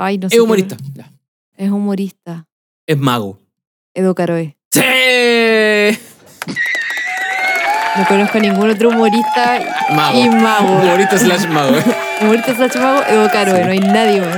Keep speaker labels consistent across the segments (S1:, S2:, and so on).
S1: Ay, no sé.
S2: Es humorista.
S1: Es humorista.
S2: Es mago.
S1: Edo Caroe.
S2: ¡Sí!
S1: No conozco a ningún otro humorista
S2: Mago.
S1: y mago.
S2: Humorista slash mago.
S1: Humorista slash mago, Edo Caroe. No hay nadie más.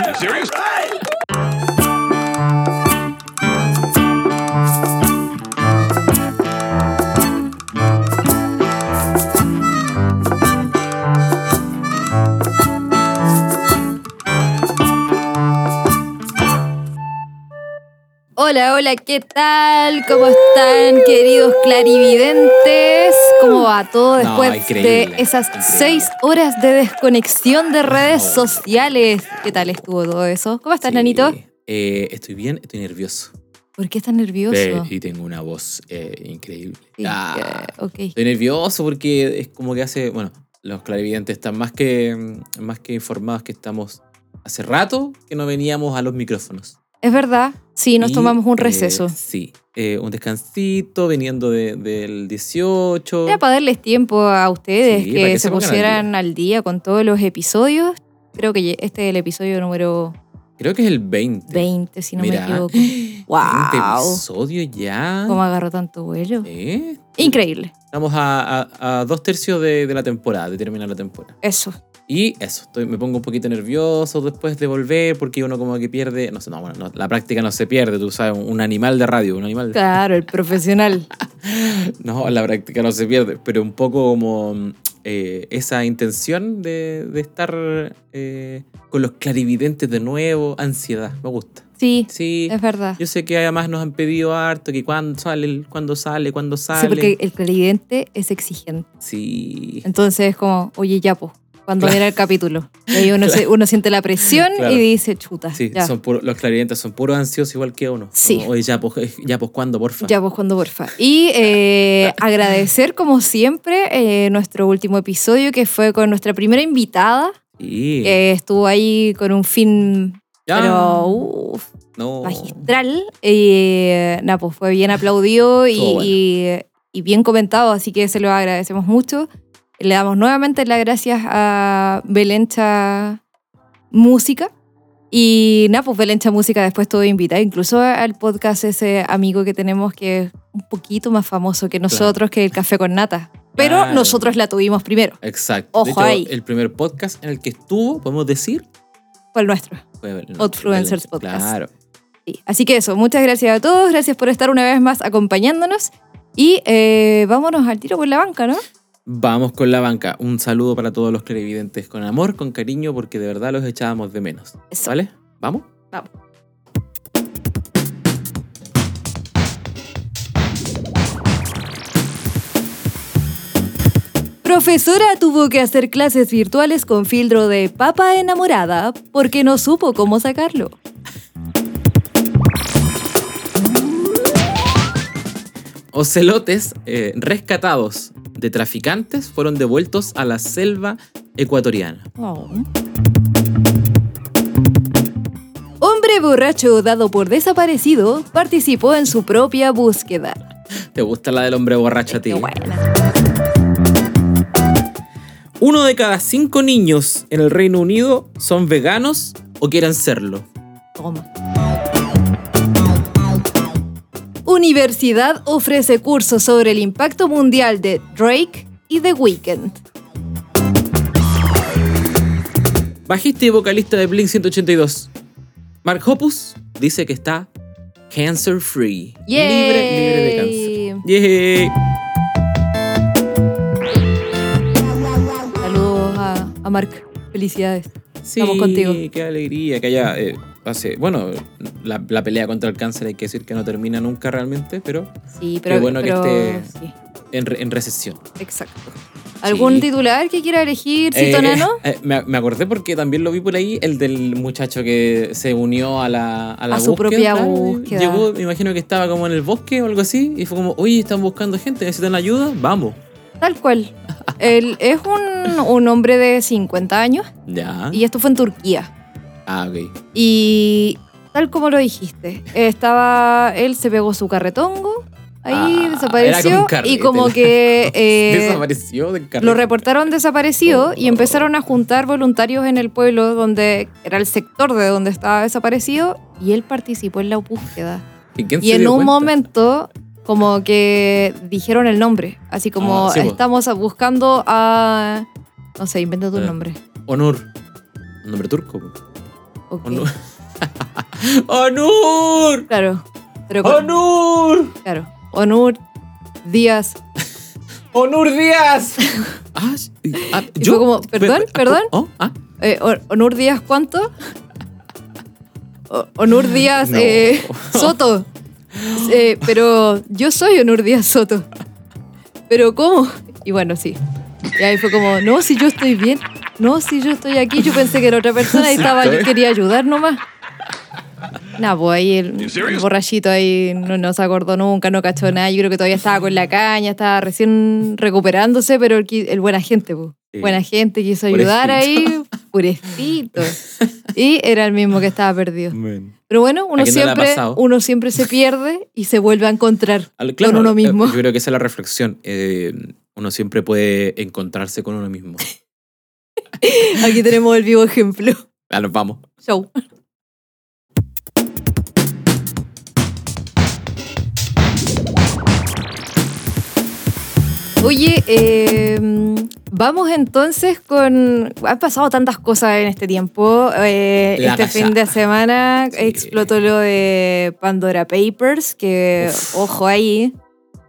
S1: Hola, hola, ¿qué tal? ¿Cómo están, queridos clarividentes? ¿Cómo va todo
S2: No,
S1: después de esas
S2: increíble.
S1: seis horas de desconexión de redes
S2: No.
S1: sociales? ¿Qué tal estuvo todo eso? ¿Cómo estás,
S2: Sí.
S1: Nanito?
S2: Eh, estoy bien, estoy nervioso.
S1: ¿Por qué estás nervioso?
S2: Y tengo una voz eh, increíble.
S1: Sí,
S2: Ah. Estoy nervioso porque es como que hace, bueno, los clarividentes están más que, más que informados que estamos hace rato que no veníamos a los micrófonos.
S1: Es verdad, sí, nos
S2: Y,
S1: tomamos un
S2: eh,
S1: receso.
S2: sí, eh, un descansito veniendo de- del 18.
S1: Era para darles tiempo a ustedes
S2: Sí,
S1: que, se,
S2: se al
S1: pusieran al día. con todos los episodios. Creo que este es el episodio número
S2: Creo que es el 20.
S1: 20, si no me equivoco.
S2: 20
S1: ¡Wow!
S2: episodios ya.
S1: ¿Cómo agarró tanto vuelo?
S2: ¿Eh?
S1: Increíble.
S2: Estamos a, a- a dos tercios de, de la temporada, de terminar la temporada.
S1: Eso.
S2: Y eso, estoy, me pongo un poquito nervioso después de volver porque uno como que pierde, no sé, no, bueno, no, la práctica no se pierde, tú sabes, un, animal de radio, un animal...
S1: Claro, el profesional.
S2: No, la práctica no se pierde, pero un poco como eh, esa intención de, de estar eh, con los clarividentes de nuevo, ansiedad, me gusta.
S1: Sí,
S2: Sí,
S1: es verdad.
S2: yo sé que además nos han pedido harto que cuándo sale, cuándo sale, cuándo sale.
S1: Sí, porque el clarividente es exigente.
S2: Sí.
S1: Entonces es como, oye, ya, po, cuando viene el capítulo. Y ahí uno, se- uno siente la presión
S2: Claro.
S1: y dice, chuta,
S2: Sí,
S1: ya.
S2: son puro- los clarividentes son puros ansiosos igual que uno.
S1: Sí.
S2: Oye, ya pues, ya pues, ¿cuándo, porfa?
S1: Ya, pues cuando porfa. Y eh, agradecer, como siempre, eh, nuestro último episodio, que fue con nuestra primera invitada,
S2: Sí.
S1: que estuvo ahí con un fin,
S2: Ya.
S1: pero
S2: no.
S1: magistral. Y nada, pues fue bien aplaudido y,
S2: bueno.
S1: y- y bien comentado, así que se lo agradecemos mucho. Le damos nuevamente las gracias a Belencha Música. Y nada, pues Belencha Música después todo invitada, incluso al podcast ese amigo que tenemos que es un poquito más famoso que nosotros, que el Café con Nata. Pero
S2: Claro.
S1: nosotros la tuvimos primero,
S2: Exacto.
S1: Ojo
S2: de hecho,
S1: ahí.
S2: el primer podcast en el que estuvo, podemos decir,
S1: fue el nuestro.
S2: fue el-
S1: Outfluencers
S2: el-
S1: Podcast.
S2: Claro.
S1: Sí. Así que eso, muchas gracias a todos, gracias por estar una vez más acompañándonos. Y eh, vámonos al tiro por la banca, ¿no?
S2: Vamos con la banca. Un saludo para todos los clarividentes con amor, con cariño, porque de verdad los echábamos de menos.
S1: Eso.
S2: ¿Vale? ¿Vamos?
S1: Vamos. Profesora tuvo que hacer clases virtuales con filtro de papa enamorada porque no supo cómo sacarlo.
S2: Ocelotes eh, rescatados de traficantes fueron devueltos a la selva ecuatoriana.
S1: Hombre borracho dado por desaparecido participó en su propia búsqueda.
S2: ¿Te gusta la del hombre borracho a ti?
S1: Qué buena.
S2: Uno de cada cinco niños en el Reino Unido son veganos o quieren serlo.
S1: Toma. Universidad ofrece cursos sobre el impacto mundial de Drake y The Weeknd.
S2: Bajista y vocalista de Blink 182, Mark Hoppus dice que está cancer free. Libre, libre de cáncer. Yay.
S1: Saludos a, a Mark. Felicidades.
S2: Sí,
S1: Estamos contigo.
S2: qué alegría que haya. eh, hace, bueno, la, la pelea contra el cáncer hay que decir que no termina nunca realmente, pero
S1: Sí, pero,
S2: bueno que esté-
S1: sí,
S2: en, re- en recesión.
S1: exacto. ¿Algún
S2: Sí.
S1: titular que quiera elegir,
S2: Eh,
S1: Cito Nano?
S2: eh, me, me acordé porque también lo vi por ahí, el del muchacho que se unió a la, a la
S1: A su propia búsqueda.
S2: Llegó, me imagino que estaba como en el bosque o algo así, y fue como, oye, están buscando gente, necesitan ayuda, vamos.
S1: Tal cual. Él es un, un hombre de 50 años
S2: Ya.
S1: y esto fue en Turquía.
S2: Ah, ok.
S1: Y tal como lo dijiste, estaba, él se pegó su carretongo ahí
S2: Ah,
S1: desapareció
S2: como
S1: y como que eh,
S2: Desapareció del
S1: lo reportaron desaparecido y empezaron a juntar voluntarios en el pueblo donde era el sector de donde estaba desaparecido y él participó en la búsqueda.
S2: ¿Y,
S1: en un
S2: cuenta?
S1: momento como que dijeron el nombre, así como
S2: Ah, sí,
S1: estamos buscando a... No sé, inventa tu
S2: Eh.
S1: nombre.
S2: Onur. Un nombre turco. Po.
S1: Ok.
S2: Onur. ¡Onur!
S1: Claro. Pero con-
S2: ¡Onur!
S1: claro. Onur Díaz.
S2: ¡Onur Díaz! ah, ah,
S1: Y fue como, ¿perdón?
S2: Pe-
S1: ¿Perdón?
S2: ¿Oh? ¿Ah?
S1: Eh, Onur Díaz, ¿cuánto? Onur Díaz
S2: No.
S1: eh, Soto. Eh, pero yo soy Onur Díaz Soto. ¿Pero cómo? Y bueno, sí. Y ahí fue como, no, si yo estoy bien. No, si yo estoy aquí. Yo pensé que era otra persona y estaba, yo quería ayudar nomás. Nah, pues ahí el, el borrachito ahí no, no se acordó nunca, no cachó nada. Yo creo que todavía estaba con la caña, estaba recién recuperándose, pero el, el buena gente, pues.
S2: Sí.
S1: Buena gente quiso ayudar ahí, purecito. Y era el mismo que estaba perdido.
S2: Man.
S1: Pero bueno, uno
S2: ¿A quién no le ha
S1: siempre, uno siempre se pierde y se vuelve a encontrar
S2: Al-
S1: con uno mismo.
S2: eh, Yo creo que esa es la reflexión. Eh, uno siempre puede encontrarse con uno mismo.
S1: Aquí tenemos el vivo ejemplo.
S2: Ya nos vamos.
S1: Show. Oye, eh, vamos entonces con... Han pasado tantas cosas en este tiempo. Eh, este
S2: casa.
S1: fin de semana
S2: Sí.
S1: explotó lo de Pandora Papers, que,
S2: Uf.
S1: ojo ahí,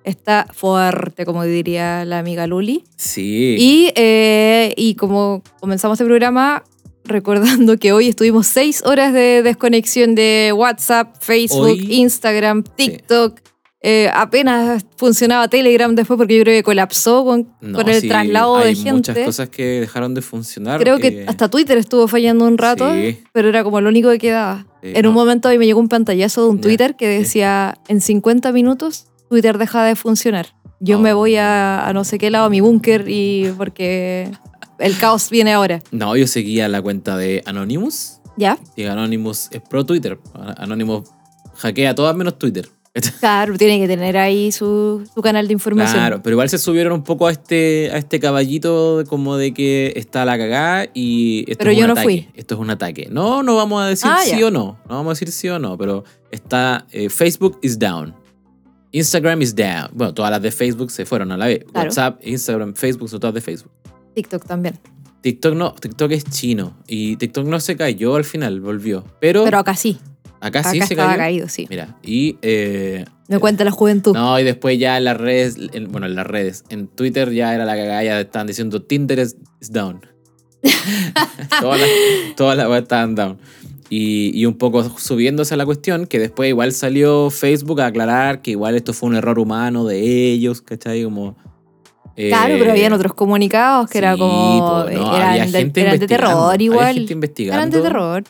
S1: está fuerte, como diría la amiga Luli.
S2: Sí.
S1: Y, eh, y como comenzamos el programa, recordando que hoy estuvimos seis horas de desconexión de WhatsApp, Facebook,
S2: Hoy-
S1: Instagram, TikTok. Eh, apenas funcionaba Telegram después porque yo creo que colapsó con,
S2: No,
S1: con el
S2: sí,
S1: traslado
S2: hay
S1: de gente.
S2: muchas cosas que dejaron de funcionar.
S1: Creo que hasta Twitter estuvo fallando un rato,
S2: Sí.
S1: pero era como lo único que quedaba.
S2: Sí,
S1: en un momento a mí me llegó un pantallazo de un Twitter que decía, en 50 minutos Twitter deja de funcionar. Yo me
S2: Oh.
S1: voy a, a no sé qué lado, a mi búnker, y porque el caos viene ahora.
S2: No, yo seguía la cuenta de Anonymous.
S1: ¿Ya?
S2: Y Anonymous es pro Twitter. Anonymous hackea todas menos Twitter.
S1: Claro, tiene que tener ahí su, su canal de información.
S2: Claro, pero igual se subieron un poco a este, a este caballito como de que está la cagada y esto
S1: Pero
S2: es
S1: yo
S2: un
S1: no
S2: ataque.
S1: fui.
S2: Esto es un ataque. No, no vamos a decir
S1: Ah,
S2: sí
S1: ya.
S2: o no. No vamos a decir sí o no, pero está eh, Facebook is down. Instagram is down. Bueno, todas las de Facebook se fueron a la vez.
S1: Claro.
S2: WhatsApp, Instagram, Facebook son todas de Facebook.
S1: TikTok también.
S2: TikTok no, TikTok es chino y TikTok no se cayó al final, volvió. Pero,
S1: Pero acá sí.
S2: Acá
S1: Acá
S2: sí se
S1: estaba
S2: cayó.
S1: caído, sí.
S2: Mira, y eh,
S1: Me cuenta la juventud.
S2: no, y después ya en las redes, en- bueno, en las redes, en Twitter ya era la cagada, ya estaban diciendo Tinder is, is down. todas las todas las weas estaban down. Y, y un poco subiéndose a la cuestión, que después igual salió Facebook a aclarar que igual esto fue un error humano de ellos, ¿cachai? Como... eh,
S1: Claro, pero habían otros comunicados que era
S2: sí,
S1: como.
S2: po, no,
S1: eran,
S2: había
S1: de, eran de terror igual.
S2: gente investigando.
S1: Eran de terror.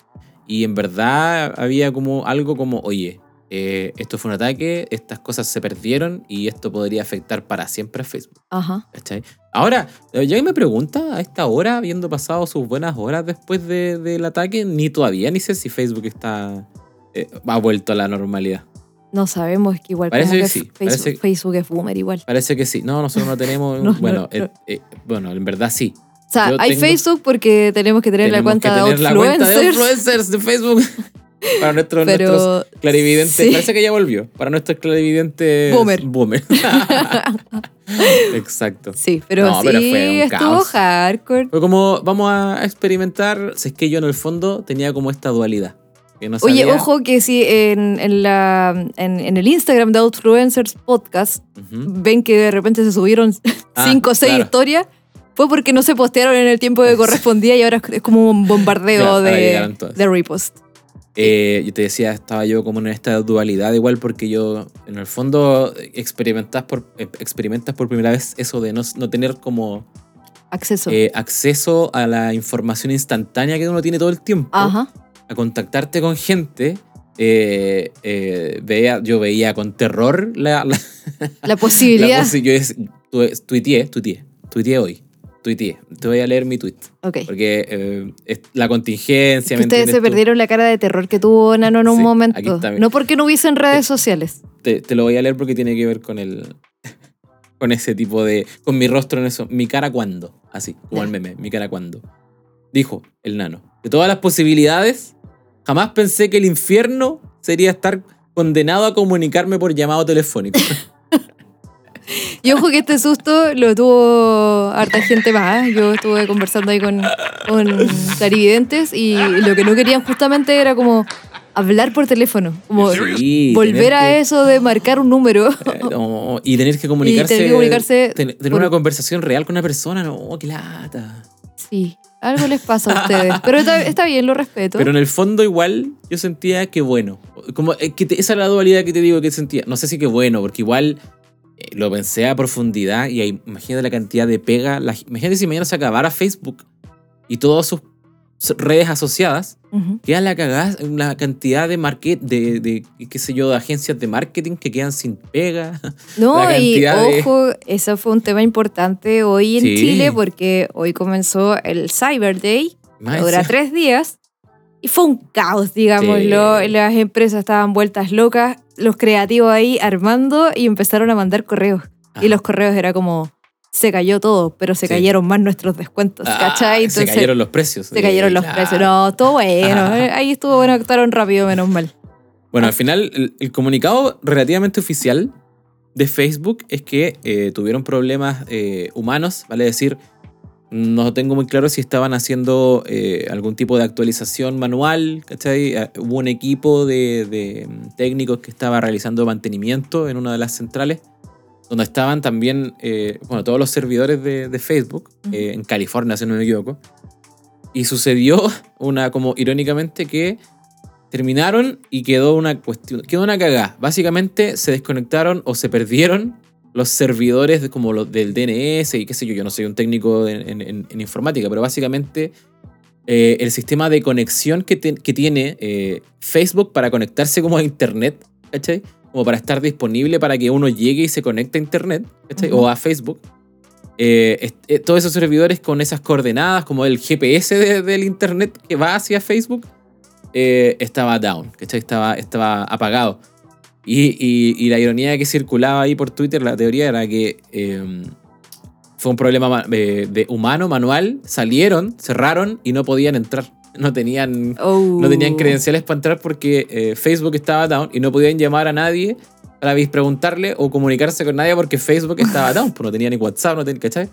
S2: Y en verdad había como algo como, oye, eh, esto fue un ataque, estas cosas se perdieron y esto podría afectar para siempre a Facebook.
S1: Ajá.
S2: ¿cachai? Ahora, eh, ya que me pregunta a esta hora, habiendo pasado sus buenas horas después de- del ataque, ni todavía ni sé si Facebook está eh, ha vuelto a la normalidad.
S1: No sabemos, es que igual
S2: Parece que
S1: que
S2: sí,
S1: Facebook,
S2: parece-
S1: Facebook es boomer igual.
S2: Parece que sí. No, nosotros no tenemos.
S1: No,
S2: bueno,
S1: no,
S2: eh,
S1: no.
S2: eh, bueno, en verdad sí.
S1: O sea,
S2: Yo
S1: hay
S2: tengo-
S1: Facebook porque tenemos que tener la
S2: Tenemos
S1: cuenta
S2: que
S1: de
S2: tener la cuenta de
S1: influencers.
S2: influencers de Facebook. Para nuestros,
S1: Pero
S2: nuestros clarividentes.
S1: sí.
S2: Parece que ya volvió. Para nuestros clarividentes.
S1: Boomer.
S2: Boomer. Exacto.
S1: Sí, pero
S2: No,
S1: sí
S2: pero fue un
S1: estuvo
S2: caos.
S1: hardcore.
S2: Fue como, vamos a experimentar. Si es que yo en el fondo tenía como esta dualidad. Que no
S1: Oye,
S2: sabía-
S1: ojo que si en, en la, en, en el Instagram de Outfluencers Podcast
S2: Ujú.
S1: ven que de repente se subieron
S2: Ah,
S1: cinco o seis
S2: claro.
S1: historias, fue porque no se postearon en el tiempo que correspondía y ahora es- como un bombardeo
S2: Claro,
S1: de, repost.
S2: Eh, yo te decía, estaba yo como en esta dualidad igual porque yo, en el fondo, experimentas por, eh, experimentas por primera vez eso de no, no tener como
S1: Acceso.
S2: eh, acceso a la información instantánea que uno tiene todo el tiempo,
S1: Ajá.
S2: a contactarte con gente. eh, eh, veía, yo veía con terror la, la,
S1: La posibilidad.
S2: la posi- yo es- tu- tuiteé, tuiteé, tuiteé hoy. Tuiteé. Te voy a leer mi tweet.
S1: Ok.
S2: Porque eh, es la contingencia.
S1: Que
S2: ¿me
S1: ustedes se
S2: tú?
S1: perdieron la cara de terror que tuvo Nano en un
S2: Sí,
S1: momento. No porque no hubiesen redes sociales.
S2: Te, te lo voy a leer porque tiene que ver con el. con ese tipo de. con mi rostro en eso. Mi cara cuando. Así, como el meme. Mi cara cuando. Dijo el nano. De todas las posibilidades, jamás pensé que el infierno sería estar condenado a comunicarme por llamado telefónico.
S1: Y ojo que este susto lo tuvo harta gente más. ¿eh? Yo estuve conversando ahí con, con clarividentes y lo que no querían justamente era como hablar por teléfono. Como
S2: Sí,
S1: volver a
S2: que-
S1: eso de marcar un número.
S2: Eh, no, y tener que comunicarse.
S1: tener que comunicarse
S2: ten- tener
S1: por-
S2: una conversación real con una persona, no, qué lata.
S1: Sí, algo les pasa a ustedes. Pero está, está bien, lo respeto.
S2: Pero en el fondo, igual, yo sentía que bueno. Como, eh, que te- esa es la dualidad que te digo que sentía. No sé si que bueno, porque igual lo pensé a profundidad y ahí, imagínate la cantidad de pega. la- imagínate si mañana se acabara Facebook y todas sus redes asociadas.
S1: Ujú.
S2: Queda la cagada, la cantidad de market, de, de, qué sé yo, de agencias de marketing que quedan sin pega.
S1: No, y
S2: cantidad de-
S1: ojo, eso fue un tema importante hoy en
S2: Sí.
S1: Chile porque hoy comenzó el Cyber Day, dura tres días, y fue un caos, digámoslo.
S2: Sí.
S1: Las empresas estaban vueltas locas, los creativos ahí armando y empezaron a mandar correos.
S2: Ajá.
S1: Y los correos era como, se cayó todo, pero se
S2: Sí.
S1: cayeron más nuestros descuentos,
S2: Ah,
S1: ¿cachai?
S2: se cayeron los precios.
S1: se cayeron los
S2: claro.
S1: precios. No, todo bueno. Ahí estuvo bueno, actuaron rápido, menos mal.
S2: Bueno, al final, el, el comunicado relativamente oficial de Facebook es que eh, tuvieron problemas eh, humanos, vale decir, no tengo muy claro si estaban haciendo eh, algún tipo de actualización manual, ¿cachai? Eh, Hubo un equipo de, de, mm, técnicos que estaba realizando mantenimiento en una de las centrales, donde estaban también, eh, bueno, todos los servidores de, de Facebook, eh, en California, si no me equivoco. Y sucedió una, como irónicamente, que terminaron y quedó una cuestión, quedó una cagada. Básicamente se desconectaron o se perdieron los servidores como los del DNS y qué sé yo, yo no soy un técnico en, en- en- en informática, pero básicamente eh, el sistema de conexión que, te- que tiene eh, Facebook para conectarse como a Internet, ¿cachai? Como para estar disponible para que uno llegue y se conecte a Internet, ¿cachai? O a Facebook. Eh, todos esos servidores con esas coordenadas, como el GPS de- del Internet que va hacia Facebook, estaba down, ¿cachai? Estaba, estaba apagado. Y, y- y la ironía que circulaba ahí por Twitter, la teoría era que eh, fue un problema ma- de, de humano, manual, salieron, cerraron y no podían entrar. No tenían,
S1: Oh.
S2: no tenían credenciales para entrar porque eh, Facebook estaba down y no podían llamar a nadie para preguntarle o comunicarse con nadie porque Facebook estaba down, pues no tenía ni WhatsApp, no tenía, ¿cachai?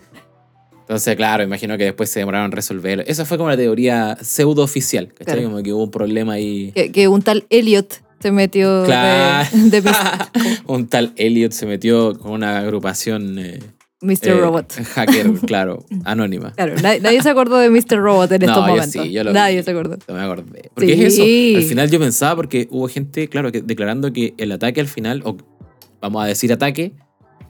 S2: Entonces, claro, imagino que después se demoraron en resolverlo. Esa fue como la teoría pseudo oficial, ¿cachai?
S1: Claro.
S2: Como que hubo un problema ahí.
S1: Que, que un tal Elliot se metió de-
S2: Claro.
S1: de, mis-
S2: un tal Elliot se metió con una agrupación eh,
S1: Mr.
S2: eh,
S1: Robot.
S2: hacker, claro, anónima.
S1: Claro, nadie, nadie se acordó de Mr. Robot en
S2: No,
S1: estos
S2: yo
S1: momentos.
S2: sí, yo lo
S1: nadie
S2: vi.
S1: se acordó.
S2: No me acordé. Porque
S1: Sí.
S2: es eso. Al final yo pensaba, porque hubo gente, claro, que declarando que el ataque al final, o vamos a decir ataque,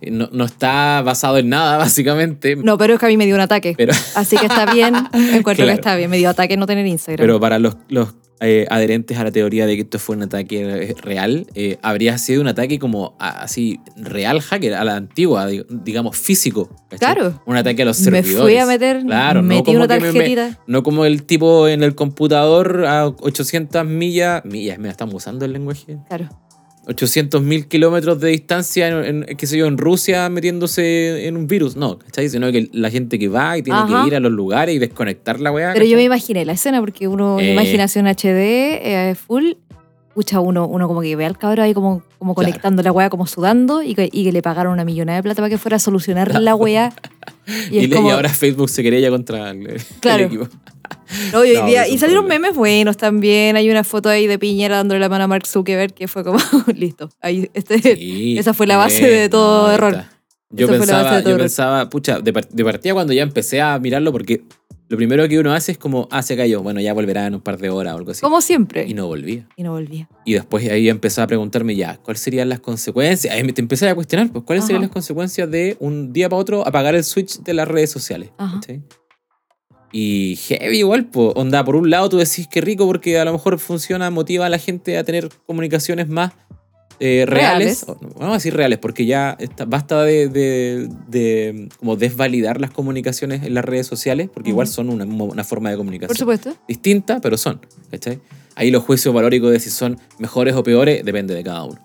S2: eh, no, no está basado en nada, básicamente.
S1: No, pero es que a mí me dio un ataque.
S2: Pero,
S1: Así que está bien. Encuentro
S2: Claro.
S1: que está bien. Me dio ataque no tener Instagram.
S2: pero para los, los eh, adherentes a la teoría de que esto fue un ataque real, eh, habría sido un ataque como a- así, real hacker, a la antigua, di- digamos, físico. ¿cachai?
S1: Claro.
S2: Un ataque a los
S1: me
S2: servidores.
S1: fui a meter,
S2: Claro, no
S1: metí
S2: como
S1: una
S2: me- me-
S1: tarjetita.
S2: No como el tipo en el computador a 800 millas. Millas, mira, estamos usando el lenguaje.
S1: Claro.
S2: 800 mil kilómetros de distancia, en, en, qué sé yo, en Rusia metiéndose en un virus. No, ¿cachai? Sino que la gente que va y tiene
S1: Ajá.
S2: que ir a los lugares y desconectar la weá.
S1: Pero yo me imaginé la escena porque uno,
S2: Eh.
S1: imaginación HD, eh, full. Pucha, uno, uno como que ve al cabrón ahí como, como
S2: Claro.
S1: conectando la weá, como sudando y que, y que le pagaron una millonada de plata para que fuera a solucionar la weá. Y,
S2: Y,
S1: es
S2: le-
S1: como,
S2: y ahora Facebook se querella contra el, el
S1: Claro.
S2: equipo.
S1: No, y, hoy
S2: No,
S1: día- y salieron
S2: problema.
S1: memes buenos también. Hay una foto ahí de Piñera dándole la mano a Mark Zuckerberg que fue como, listo. Ahí, este,
S2: Sí,
S1: esa fue la base de todo
S2: ahí
S1: error.
S2: está. Yo
S1: Esa
S2: pensaba, yo
S1: error.
S2: pensaba, pucha, de, de partida cuando ya empecé a mirarlo, porque lo primero que uno hace es como, ah, se cayó, bueno, ya volverá en un par de horas o algo así.
S1: como siempre.
S2: Y no volvía.
S1: Y no volvía.
S2: Y después ahí empecé a preguntarme ya, ¿cuáles serían las consecuencias? Ahí te empecé a cuestionar, pues, ¿cuáles
S1: Ajá.
S2: serían las consecuencias de un día para otro apagar el switch de las redes sociales?
S1: Ajá.
S2: ¿cachai? Y heavy igual, pues, onda, por un lado tú decís que rico porque a lo mejor funciona, motiva a la gente a tener comunicaciones más eh, reales,
S1: Reales.
S2: o no, vamos a decir reales, porque ya está- basta de, de- de como desvalidar las comunicaciones en las redes sociales, porque igual son una, una forma de
S1: Por
S2: comunicación
S1: supuesto.
S2: distinta, pero son, ¿cachai? Ahí los juicios valóricos de si son mejores o peores depende de cada uno.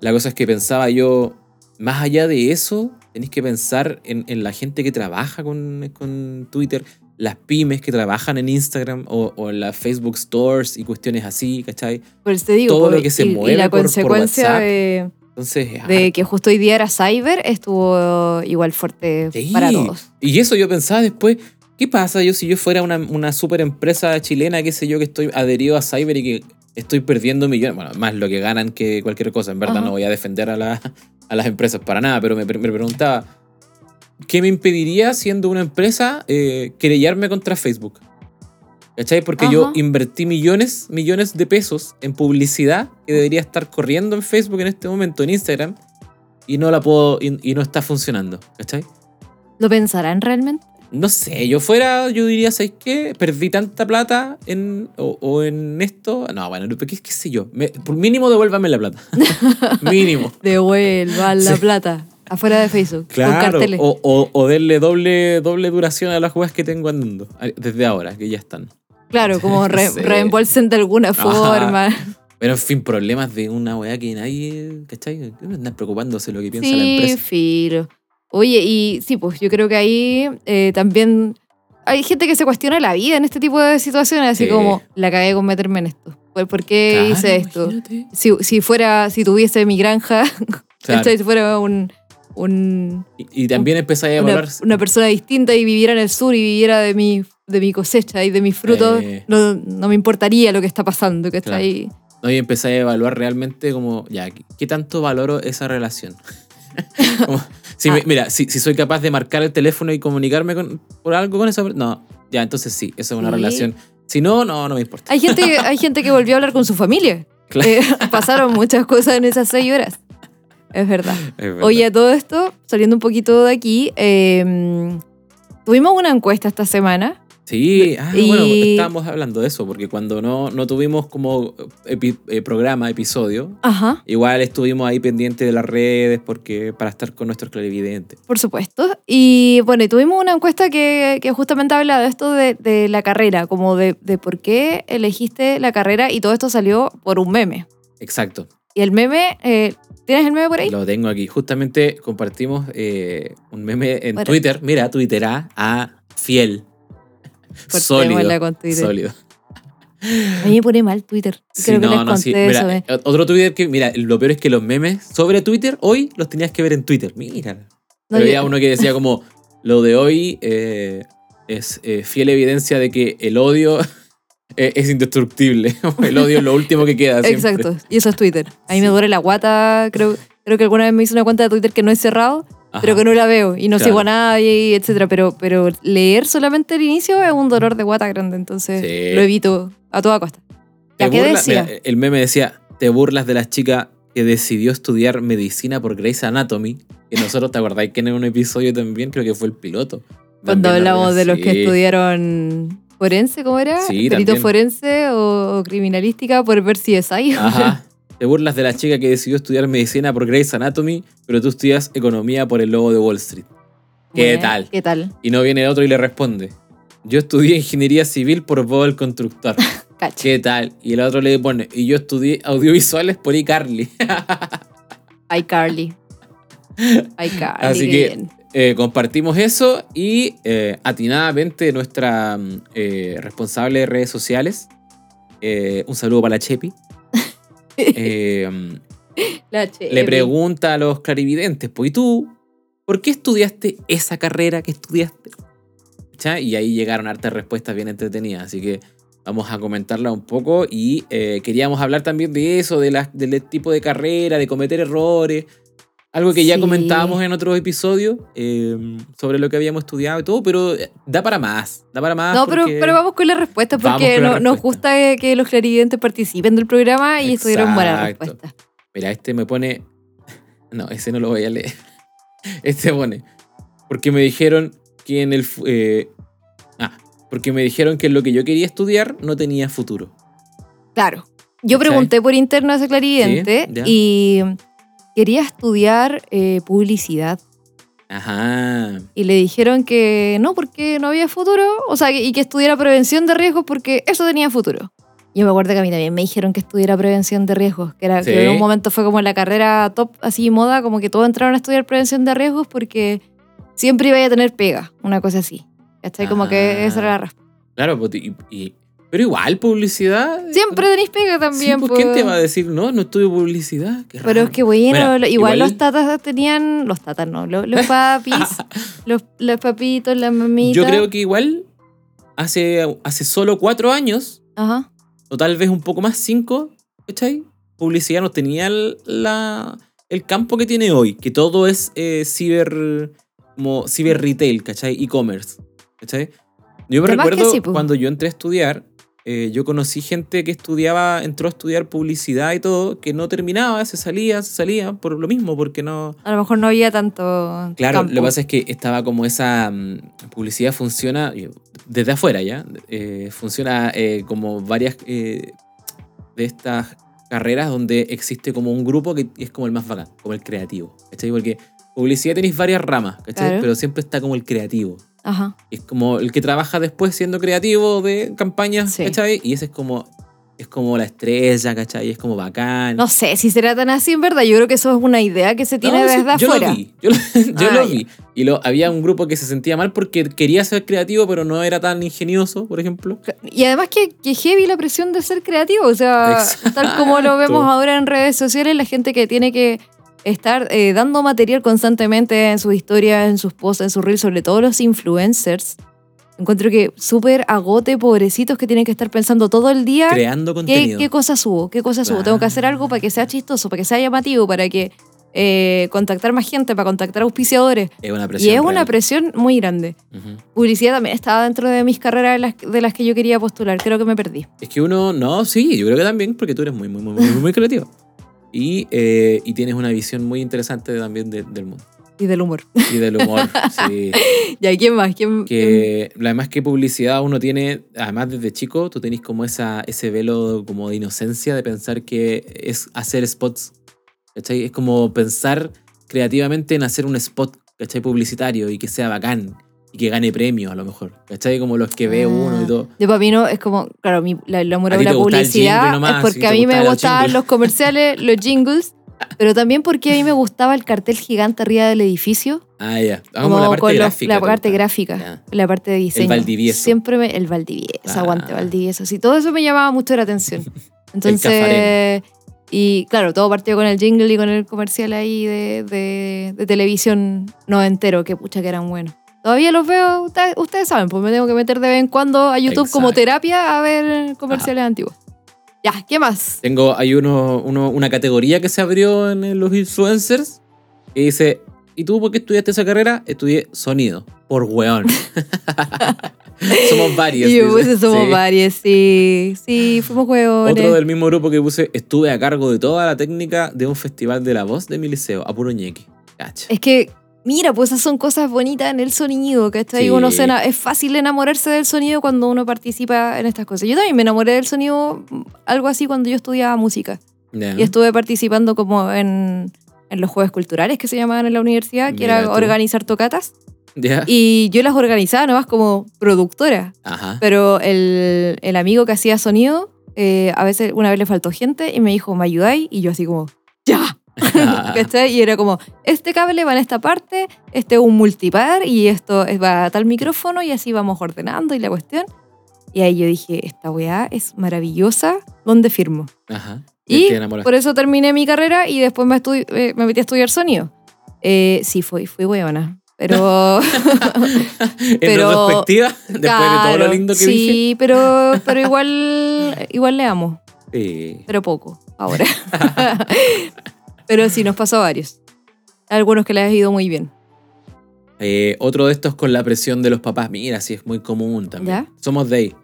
S2: La cosa es que pensaba yo, más allá de eso, tenéis que pensar en, en la gente que trabaja con, con Twitter, las pymes que trabajan en Instagram o, o en las Facebook Stores y cuestiones así, ¿cachai?
S1: Pues te digo,
S2: Todo lo que se
S1: y, y
S2: mueve
S1: la
S2: por- por
S1: consecuencia
S2: WhatsApp.
S1: de,
S2: Entonces,
S1: de que justo hoy día era Cyber estuvo igual fuerte
S2: Sí.
S1: para todos.
S2: Y eso yo pensaba después, ¿qué pasa yo si yo fuera una, una super empresa chilena, qué sé yo, que estoy adherido a Cyber y que estoy perdiendo millones, bueno, más lo que ganan que cualquier cosa, en verdad
S1: Ajá.
S2: no voy a defender a, la- a las empresas para nada, pero me, me preguntaba, ¿qué me impediría siendo una empresa eh, querellarme contra Facebook? ¿Cachai? Porque yo
S1: Ajá.
S2: invertí millones, millones de pesos en publicidad que debería estar corriendo en Facebook en este momento, en Instagram, y no la puedo, y, y no está funcionando, ¿cachai?
S1: ¿Lo pensarán realmente?
S2: No sé, yo fuera, yo diría, ¿sabes qué? Perdí tanta plata en, o, o en esto. No, bueno, ¿qué, qué sé yo? Me- por mínimo devuélvame la plata. mínimo.
S1: Devuelvan la
S2: Sí.
S1: plata afuera de Facebook con
S2: Claro.
S1: carteles.
S2: O, o, o denle doble, doble duración a las jugadas que tengo andando. Desde ahora, que ya están.
S1: Claro, como re-
S2: Sí.
S1: reembolsen de alguna
S2: Ajá.
S1: forma.
S2: Pero en fin, problemas de una weá que nadie, ¿cachai? ¿Qué me andan preocupándose lo que piensa la
S1: Sí,
S2: empresa?
S1: filo. Oye, y sí, pues yo creo que ahí eh, también hay gente que se cuestiona la vida en este tipo de situaciones, así
S2: Sí.
S1: como la cagué con meterme en esto. ¿Por, qué
S2: Claro,
S1: hice esto? Si, si fuera, si tuviese mi granja,
S2: Claro.
S1: si fuera un, un-
S2: Y, y también empezáis a
S1: una,
S2: evaluar.
S1: una persona distinta y viviera en el sur y viviera de mi, de mi cosecha y de mis frutos,
S2: Eh.
S1: no, no me importaría lo que está pasando, ¿cachai?
S2: ¿no? Y empezáis a evaluar realmente como, ya, ¿qué, tanto valoro esa relación? Como, si me-
S1: Ah.
S2: mira, si, si soy capaz de marcar el teléfono y comunicarme con, por algo con esa no, ya, entonces sí, esa es una
S1: Sí.
S2: relación. Si no, no, no me importa.
S1: Hay gente, hay gente que volvió a hablar con su familia.
S2: Claro.
S1: Eh, pasaron muchas cosas en esas seis horas. Es verdad.
S2: Es verdad.
S1: Oye, a todo esto, saliendo un poquito de aquí, eh, tuvimos una encuesta esta semana.
S2: Sí, ah,
S1: y-
S2: bueno, estábamos hablando de eso, porque cuando no, no tuvimos como epi- eh, programa, episodio,
S1: Ajá,
S2: igual estuvimos ahí pendientes de las redes porque para estar con nuestros clarividentes.
S1: por supuesto. Y bueno, y tuvimos una encuesta que, que justamente habla de esto de, de la carrera, como de, de por qué elegiste la carrera y todo esto salió por un meme.
S2: Exacto.
S1: Y el meme, eh, ¿tienes el meme por ahí?
S2: Lo tengo aquí. Justamente compartimos eh, un meme en
S1: Bueno.
S2: Twitter. Mira, tuiterá a Fiel. Sólido.
S1: Cortémosla con Twitter.
S2: Sólido.
S1: A mí me pone mal Twitter.
S2: Sí,
S1: que
S2: no,
S1: les
S2: no, sí. Mira,
S1: eh.
S2: eh, otro Twitter que, mira, lo peor es que los memes sobre Twitter hoy los tenías que ver en Twitter. Mira.
S1: No,
S2: Pero había uno que decía como, lo de hoy eh, es fiel evidencia de que el odio eh, es indestructible. el odio es lo último que queda. siempre.
S1: Exacto, y eso es Twitter. A mí me duele la guata, creo, creo que alguna vez me hice una cuenta de Twitter que no he cerrado,
S2: Ajá.
S1: pero que no la veo y no
S2: Claro.
S1: sigo a nadie, etcétera. Pero, pero leer solamente el inicio es un dolor de guata grande, entonces
S2: Sí.
S1: lo evito a toda costa.
S2: Te
S1: ¿Ya qué
S2: burla-
S1: decía?
S2: mira, el meme decía, te burlas de la chica que decidió estudiar medicina por Grey's Anatomy. Que nosotros, ¿te acordáis que en un episodio también creo que fue el piloto?
S1: Cuando hablamos de los que estudiaron forense, ¿cómo era?
S2: Sí,
S1: Perito
S2: también.
S1: forense o, criminalística por ver si es ahí.
S2: Ajá. Te burlas de la chica que decidió estudiar medicina por Grey's Anatomy, pero tú estudias economía por el logo de Wall Street. ¿Qué
S1: Bueno,
S2: tal?
S1: ¿Qué tal?
S2: Y no viene otro y le responde, yo estudié ingeniería civil por Bob el Constructor. ¿Qué tal? Y el otro le pone, y yo estudié audiovisuales por iCarly.
S1: Ay, Carly. Ay.
S2: Así que
S1: bien.
S2: eh, compartimos eso y eh, atinadamente nuestra mm, eh, responsable de redes sociales, eh, un saludo para la Chepi, le pregunta a los clarividentes, pues ¿y tú? ¿Por qué estudiaste esa carrera que estudiaste? Y ahí llegaron hartas respuestas bien entretenidas, así que vamos a comentarla un poco y queríamos hablar también de eso, de del tipo de carrera, de cometer errores, algo que ya comentábamos en otros episodios eh, sobre lo que habíamos estudiado y todo, pero eh, da para más, da para más.
S1: No, pero, pero vamos con la respuesta porque
S2: la
S1: nos gusta que los clarividentes participen del programa y estuvieron buenas respuestas.
S2: Mira, este me pone. No, ese no lo voy a leer. Este pone. Porque me dijeron que en el. eh, ah, porque me dijeron que lo que yo quería estudiar no tenía futuro.
S1: Claro. Yo pregunté por interno a ese clarividente
S2: Sí,
S1: y quería estudiar eh, publicidad.
S2: Ajá.
S1: Y le dijeron que no, porque no había futuro. O sea, y que estudiara prevención de riesgos porque eso tenía futuro. Yo me acuerdo que a mí también me dijeron que estudiara prevención de riesgos, que, era,
S2: Sí.
S1: que en un momento fue como la carrera top, así moda, como que todos entraron a estudiar prevención de riesgos porque siempre iba a tener pega, una cosa así. ¿Cachai? Como que
S2: Ah.
S1: esa era la respuesta.
S2: Claro, pues, y, y- pero igual publicidad.
S1: Siempre tenéis pega también.
S2: Sí, pues. ¿quién te va a decir, no, no estudio publicidad? Qué
S1: Pero es que bueno, igual,
S2: igual-
S1: los tatas tenían, los tatas no, los, los papis, los, los papitos, las mamitas.
S2: Yo creo que igual hace, hace solo cuatro años,
S1: Ajá.
S2: o tal vez un poco más, cinco, ¿cachai? Publicidad no tenía el, la, el campo que tiene hoy, que todo es eh, ciber, como ciber retail, ¿cachai? E-commerce, ¿cachai? Yo me recuerdo
S1: sí,
S2: cuando yo entré a estudiar, eh, yo conocí gente que estudiaba, entró a estudiar publicidad y todo, que no terminaba, se salía, se salía por lo mismo, porque no,
S1: A lo mejor no había tanto.
S2: Claro,
S1: campo.
S2: lo que pasa es que estaba como esa mm, publicidad funciona desde afuera ya. eh, funciona eh, como varias de estas carreras donde existe como un grupo que es como el más bacán, como el creativo. ¿Cachai? Porque publicidad tenéis varias ramas, ¿cachai?
S1: Claro.
S2: Pero siempre está como el creativo.
S1: Ajá.
S2: Es como el que trabaja después siendo creativo de campañas,
S1: Sí.
S2: ¿cachai? Y ese es como, es como la estrella, ¿cachai? Es como bacán.
S1: No sé si será tan así en verdad. Yo creo que eso es una idea que se tiene
S2: No,
S1: desde
S2: yo
S1: afuera.
S2: lo vi, yo, lo- yo
S1: Ah,
S2: lo
S1: ya.
S2: vi. Y lo, había un grupo que se sentía mal porque quería ser creativo, pero no era tan ingenioso, por ejemplo.
S1: Y además que, que heavy la presión de ser creativo. O sea, tal como lo vemos ahora en redes sociales, la gente que tiene que estar eh, dando material constantemente en sus historias, en sus posts, en sus reels, sobre todo los influencers. Encuentro que súper agote, pobrecitos que tienen que estar pensando todo el día
S2: Creando
S1: ¿Qué,
S2: contenido.
S1: qué cosas subo? ¿Qué cosas subo? Tengo que hacer algo para que sea chistoso, para que sea llamativo, para que eh, contactar más gente, para contactar auspiciadores.
S2: es una presión.
S1: y es una
S2: real.
S1: presión muy grande.
S2: Ujú.
S1: Publicidad también estaba dentro de mis carreras de las, de las que yo quería postular. Creo que me perdí.
S2: Es que uno, no, sí, yo creo que también, porque tú eres muy, muy, muy, muy, muy creativo. Y, eh, y tienes una visión muy interesante también de- del mundo.
S1: Y del humor.
S2: Y del humor, sí.
S1: ya, ¿quién más? ¿Quién, quién-
S2: que además que publicidad uno tiene, además desde chico, tú tenés como esa, ese velo como de inocencia de pensar que es hacer spots. ¿cachai? Es como pensar creativamente en hacer un spot ¿cachai? publicitario y que sea bacán y que gane premios a lo mejor. ¿Cachai? Como los que ve
S1: Ah.
S2: uno y todo.
S1: Yo para mí no, es como, claro, mi, la, el amor
S2: A
S1: la
S2: el
S1: publicidad
S2: nomás,
S1: es porque a mí me
S2: gustaban los
S1: comerciales, los jingles, pero también porque a mí me gustaba el cartel gigante arriba del edificio.
S2: Ah, ya. Ah,
S1: como
S2: la parte
S1: con
S2: gráfica.
S1: la
S2: te
S1: parte gráfica, la parte de diseño.
S2: Valdivieso.
S1: Siempre me, el Valdivieso,
S2: Ah.
S1: aguante Valdivieso. Sí, todo eso me llamaba mucho la atención. Entonces, y claro, todo partió con el jingle y con el comercial ahí de, de, de televisión no entero, que pucha que eran buenos. Todavía los veo, ustedes, ustedes saben, pues me tengo que meter de vez en cuando a YouTube como
S2: Exacto.
S1: terapia a ver comerciales antiguos. Ya, ¿qué más?
S2: Tengo, hay uno, uno- una categoría que se abrió en los influencers que dice, ¿y tú por qué estudiaste esa carrera? Estudié sonido, por weón. Somos varios.
S1: Yo puse somos
S2: Sí.
S1: varios, sí. Sí, fuimos huevones.
S2: Otro del mismo grupo que puse, estuve a cargo de toda la técnica de un festival de la voz de mi liceo, a puro ñeque. Cacha.
S1: Es que, mira, pues esas son cosas bonitas en el sonido, ¿cachai?
S2: Sí.
S1: Uno se es fácil enamorarse del sonido cuando uno participa en estas cosas. Yo también me enamoré del sonido, mm, algo así, cuando yo estudiaba música. Y estuve participando como en, en los jueves culturales que se llamaban en la universidad, que
S2: Mira
S1: era
S2: tú.
S1: organizar tocatas.
S2: Ya.
S1: Y yo las organizaba nomás como productora.
S2: Ajá.
S1: Pero el, el amigo que hacía sonido, eh, a veces una vez le faltó gente y me dijo, ¿me ayudáis? Y yo así como, ¡ya! ¿Cachai? Y era como, este cable va en esta parte, este es un multipar y esto es- va a tal micrófono y así vamos ordenando y la cuestión. Y ahí yo dije, esta weá es maravillosa, ¿dónde firmo?
S2: Ajá.
S1: Y
S2: enamoraste.
S1: por eso terminé mi carrera y después me, eh, me metí a estudiar sonido. Eh, sí, fui, fui weona. Pero.
S2: en
S1: pero-
S2: retrospectiva, después de todo lo
S1: Claro,
S2: lindo que
S1: sí,
S2: dije.
S1: pero, pero igual, igual le amo,
S2: Sí.
S1: pero poco ahora. Pero sí, nos pasó a varios. Algunos que les ha ido muy bien.
S2: Eh, otro de estos con la presión de los papás. Mira, sí es muy común también.
S1: ¿Ya?
S2: Somos de ahí.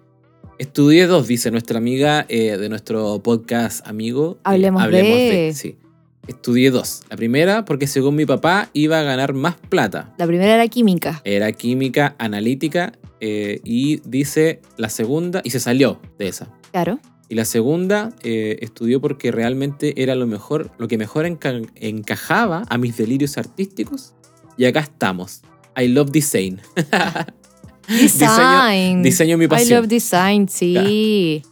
S2: Estudié dos, dice nuestra amiga eh, de nuestro podcast amigo. eh,
S1: Hablemos de.
S2: Sí. Estudié dos. La primera porque según mi papá iba a ganar más plata.
S1: La primera era química.
S2: Era química analítica eh, y dice la segunda y se salió de esa.
S1: Claro.
S2: Y la segunda, eh, estudió porque realmente era lo mejor, lo que mejor enca- encajaba a mis delirios artísticos. Y acá estamos. I love design.
S1: Design.
S2: diseño mi
S1: I
S2: pasión.
S1: love design, sí.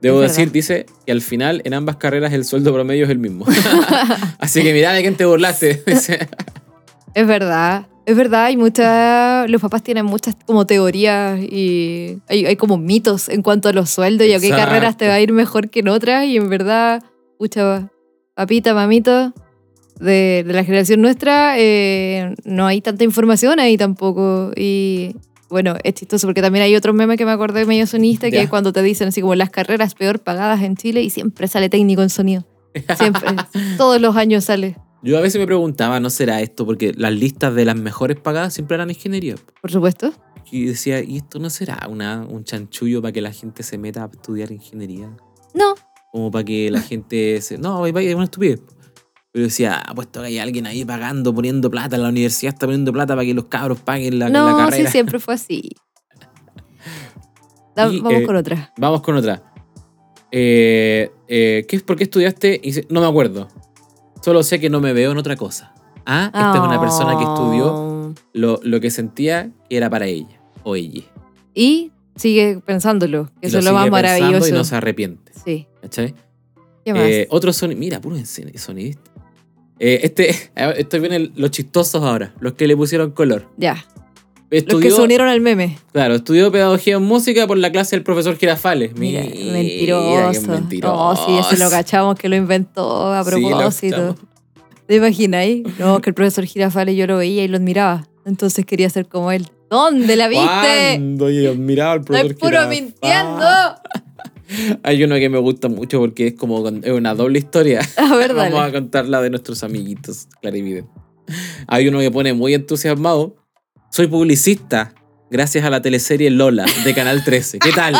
S2: Debo
S1: Es
S2: decir,
S1: verdad.
S2: dice que al final en ambas carreras el sueldo promedio es el mismo. Así que mira de quién te burlaste.
S1: Es verdad. Es verdad, hay muchas. Los papás tienen muchas como teorías y hay, hay como mitos en cuanto a los sueldos y a qué carreras te va a ir mejor que en otras. Y en verdad, pucha, papita, mamito, de, de la generación nuestra, eh, no hay tanta información ahí tampoco. Y bueno, es chistoso porque también hay otros memes que me acordé medio sonista que
S2: Ya.
S1: es cuando te dicen así como las carreras peor pagadas en Chile y siempre sale técnico en sonido. Siempre, todos los años sale,
S2: Yo a veces me preguntaba, ¿no será esto? Porque las listas de las mejores pagadas siempre eran ingeniería.
S1: por supuesto.
S2: Y decía, ¿y esto no será una, un chanchullo para que la gente se meta a estudiar ingeniería?
S1: No,
S2: Como para que la gente se... No, es una estupidez. Pero decía, apuesto que hay alguien ahí pagando, poniendo plata, la universidad está poniendo plata para que los cabros paguen la, la
S1: No, sí,
S2: carrera.
S1: siempre fue así. Da-
S2: Y,
S1: vamos
S2: eh,
S1: con otra.
S2: Vamos con otra. Eh, eh, ¿qué, ¿Por qué estudiaste? No me acuerdo. Solo sé que no me veo en otra cosa. Ah, esta es una persona que estudió
S1: Oh.
S2: lo, lo que sentía que era para ella o ella.
S1: Y sigue pensándolo, que eso es
S2: lo
S1: más maravilloso.
S2: Y no se arrepiente.
S1: Sí.
S2: ¿Cachai?
S1: ¿Qué más?
S2: Eh, otro soni- Mira, puro sonidista. Eh, este, esto vienen los chistosos ahora, los que le pusieron color.
S1: ya. Los que
S2: Estudió,
S1: se unieron al meme.
S2: claro, estudió pedagogía en música por la clase del profesor Girafales.
S1: Mira, mentiroso.
S2: mentiroso.
S1: No, sí, ese lo cachamos que lo inventó a
S2: Sí,
S1: propósito.
S2: cachamos.
S1: ¿Te imagináis? No, que el profesor Girafales yo lo veía y lo admiraba. Entonces quería ser como él. ¿Dónde la viste?
S2: ¿Cuándo? Yo admiraba al profesor
S1: es puro
S2: Girafales.
S1: mintiendo.
S2: Hay uno que me gusta mucho porque es como es una doble historia.
S1: A ver, dale.
S2: Vamos a contar la de nuestros amiguitos clarividentes. Hay uno que pone muy entusiasmado. Soy publicista gracias a la teleserie Lola de Canal 13. ¿Qué tal?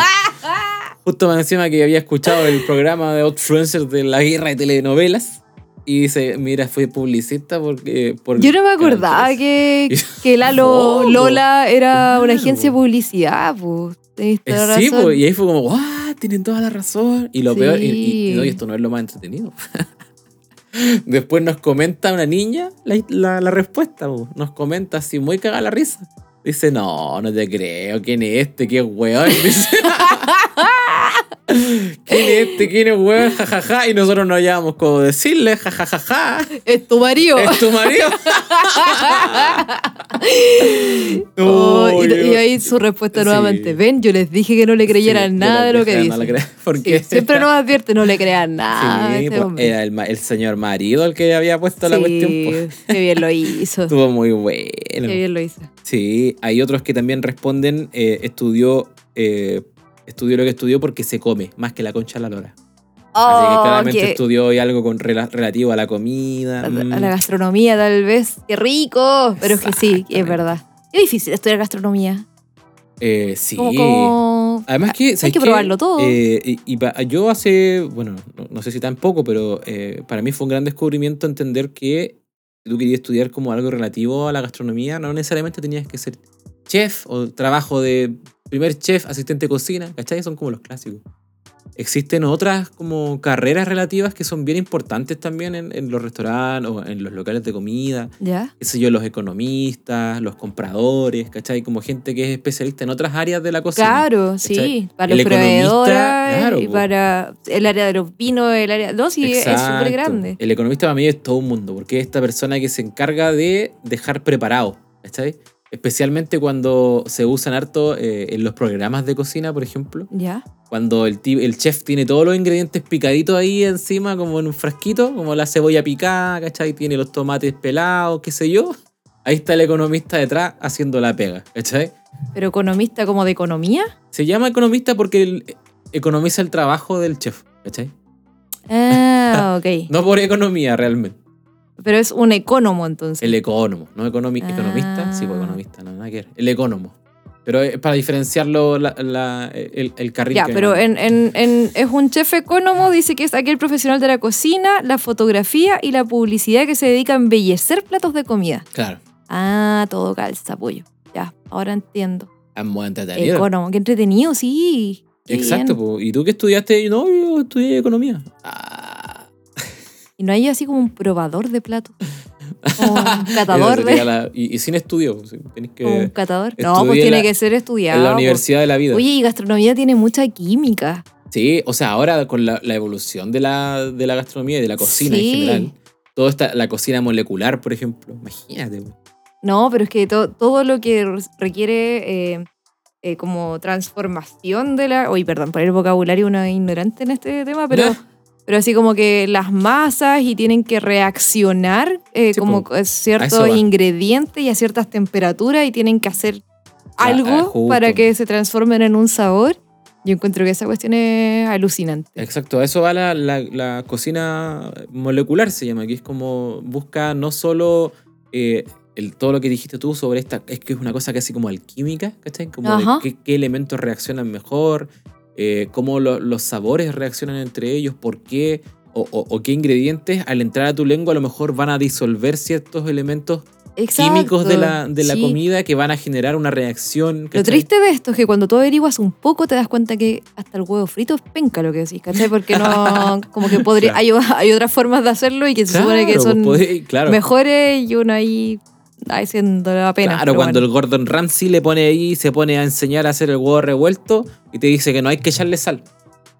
S2: Justo más encima que había escuchado el programa de Outfluencers de la guerra de telenovelas. Y dice, mira, fui publicista porque... Por
S1: Yo no me acordaba
S2: 13".
S1: que, que Lalo
S2: No, po.
S1: Lola era una
S2: Claro.
S1: agencia de publicidad. Pues.
S2: Eh,
S1: la
S2: sí, pues, y ahí fue como, ¡guau! Tienen toda la razón. Y lo
S1: Sí.
S2: peor, y, y- y no, y esto no es lo más entretenido. Después nos comenta una niña la, la- respuesta, nos comenta así, muy cagada la risa. Dice, no, no te creo, ¿quién es este? ¿Qué weón? Dice, ¿Quién es este? ¿Quién es weón? Ja, ja, ja. Y nosotros nos hallábamos como decirle, ja, ja, ja, ja.
S1: Es tu marido.
S2: ¿Es tu marido?
S1: Oh, y, ahí su respuesta
S2: Sí.
S1: nuevamente. Ven, yo les dije que no le creyeran
S2: Sí,
S1: nada de lo que
S2: no
S1: dice.
S2: le creo,
S1: Sí,
S2: porque
S1: siempre nos advierte, no le crean nada.
S2: Sí,
S1: este
S2: pues, era el, el señor marido el que había puesto la
S1: Sí,
S2: cuestión. pues.
S1: Qué bien lo hizo.
S2: Estuvo muy
S1: Qué
S2: bueno.
S1: bien lo hizo.
S2: Sí, hay otros que también responden, eh, estudió, eh, estudió lo que estudió porque se come, más que la concha de la lora. Así que
S1: Oh,
S2: claramente estudió hoy algo con rela- relativo a la comida.
S1: a,
S2: mm.
S1: a la gastronomía tal vez. Qué rico. Pero es que sí, es verdad. Es difícil estudiar gastronomía.
S2: Eh, sí.
S1: Como, como-
S2: Además que...
S1: hay
S2: ¿sabes
S1: que probarlo todo.
S2: Eh, y, y pa- yo hace, bueno, no, no sé si tampoco, pero eh, para mí fue un gran descubrimiento entender que tú querías estudiar como algo relativo a la gastronomía, no necesariamente tenías que ser chef o trabajo de primer chef, asistente de cocina, ¿cachai? Son como los clásicos. Existen otras como carreras relativas que son bien importantes también en, en los restaurantes o en los locales de comida
S1: ¿Ya?
S2: qué sé yo, los economistas, los compradores, ¿cachai? Como gente que es especialista en otras áreas de la cocina.
S1: Claro,
S2: ¿cachai?
S1: sí. Para
S2: El
S1: los proveedores
S2: claro,
S1: y
S2: po.
S1: para el área de los vinos, el área. No, sí, es
S2: Exacto.
S1: súper grande.
S2: El economista para mí es todo un mundo, porque es esta persona que se encarga de dejar preparado, ¿cachai? Especialmente cuando se usan harto eh, en los programas de cocina, por ejemplo.
S1: ¿Ya?
S2: Cuando el, el chef tiene todos los ingredientes picaditos ahí encima, como en un frasquito, como la cebolla picada, ¿cachai? Tiene los tomates pelados, qué sé yo. Ahí está el economista detrás haciendo la pega, ¿cachai?
S1: ¿Pero economista como de economía?
S2: Se llama economista porque economiza el trabajo del chef, ¿cachai?
S1: Ah, ok.
S2: No por economía realmente.
S1: Pero es un ecónomo entonces.
S2: El ecónomo, no economi-
S1: Ah.
S2: economista, sí, pues economista, no, nada que ver. El ecónomo. Pero es para diferenciarlo la- la- el, el carril.
S1: Ya,
S2: que
S1: pero en, en- en- es un chef ecónomo, dice que es aquel profesional de la cocina, la fotografía y la publicidad que se dedica a embellecer platos de comida.
S2: Claro,
S1: Ah, todo calza, pollo. Ya, ahora entiendo.
S2: es muy entretenido.
S1: Ecónomo, qué entretenido, sí. Qué
S2: Exacto, po. ¿y tú qué estudiaste? No, yo estudié economía. Ah.
S1: Y no hay así como un probador de platos. Un catador de.
S2: la- y, y sin estudio, pues, tenés que...
S1: un catador. No, pues tiene
S2: la-
S1: que ser estudiado.
S2: en la
S1: po.
S2: universidad de la vida.
S1: Oye, y gastronomía tiene mucha química.
S2: Sí, o sea, ahora con la, la evolución de la, de la gastronomía y de la cocina
S1: Sí.
S2: en general, todo esta, la cocina molecular, por ejemplo, imagínate.
S1: No, pero es que to- todo lo que re- requiere eh, eh, como transformación de la... Uy, perdón, por el vocabulario una ignorante en este tema, pero,
S2: Nah.
S1: Pero así como que las masas y tienen que reaccionar eh,
S2: Sí,
S1: como a ciertos ingredientes y a ciertas temperaturas y tienen que hacer algo
S2: ah,
S1: para que se transformen en un sabor. Yo encuentro que esa cuestión es alucinante.
S2: Exacto, a eso va la, la- la cocina molecular, se llama, que es como busca no solo eh, el, todo lo que dijiste tú sobre esta, es que es una cosa casi como alquímica, ¿cachai? Como de qué, qué elementos reaccionan mejor, eh, cómo lo- los sabores reaccionan entre ellos, por qué, o, o- o qué ingredientes al entrar a tu lengua a lo mejor van a disolver ciertos elementos químicos de la, de la
S1: sí.
S2: comida que van a generar una reacción.
S1: Lo triste de esto es que cuando tú averiguas un poco te das cuenta que hasta el huevo frito es penca lo que decís, ¿cachai? Porque no, como que podría, hay, hay otras formas de hacerlo y que se supone que son
S2: pues, podés- claro.
S1: mejores y uno ahí haciendo la pena.
S2: Claro, cuando
S1: bueno.
S2: el Gordon Ramsay le pone ahí, se pone a enseñar a hacer el huevo revuelto y te dice que no hay que echarle sal.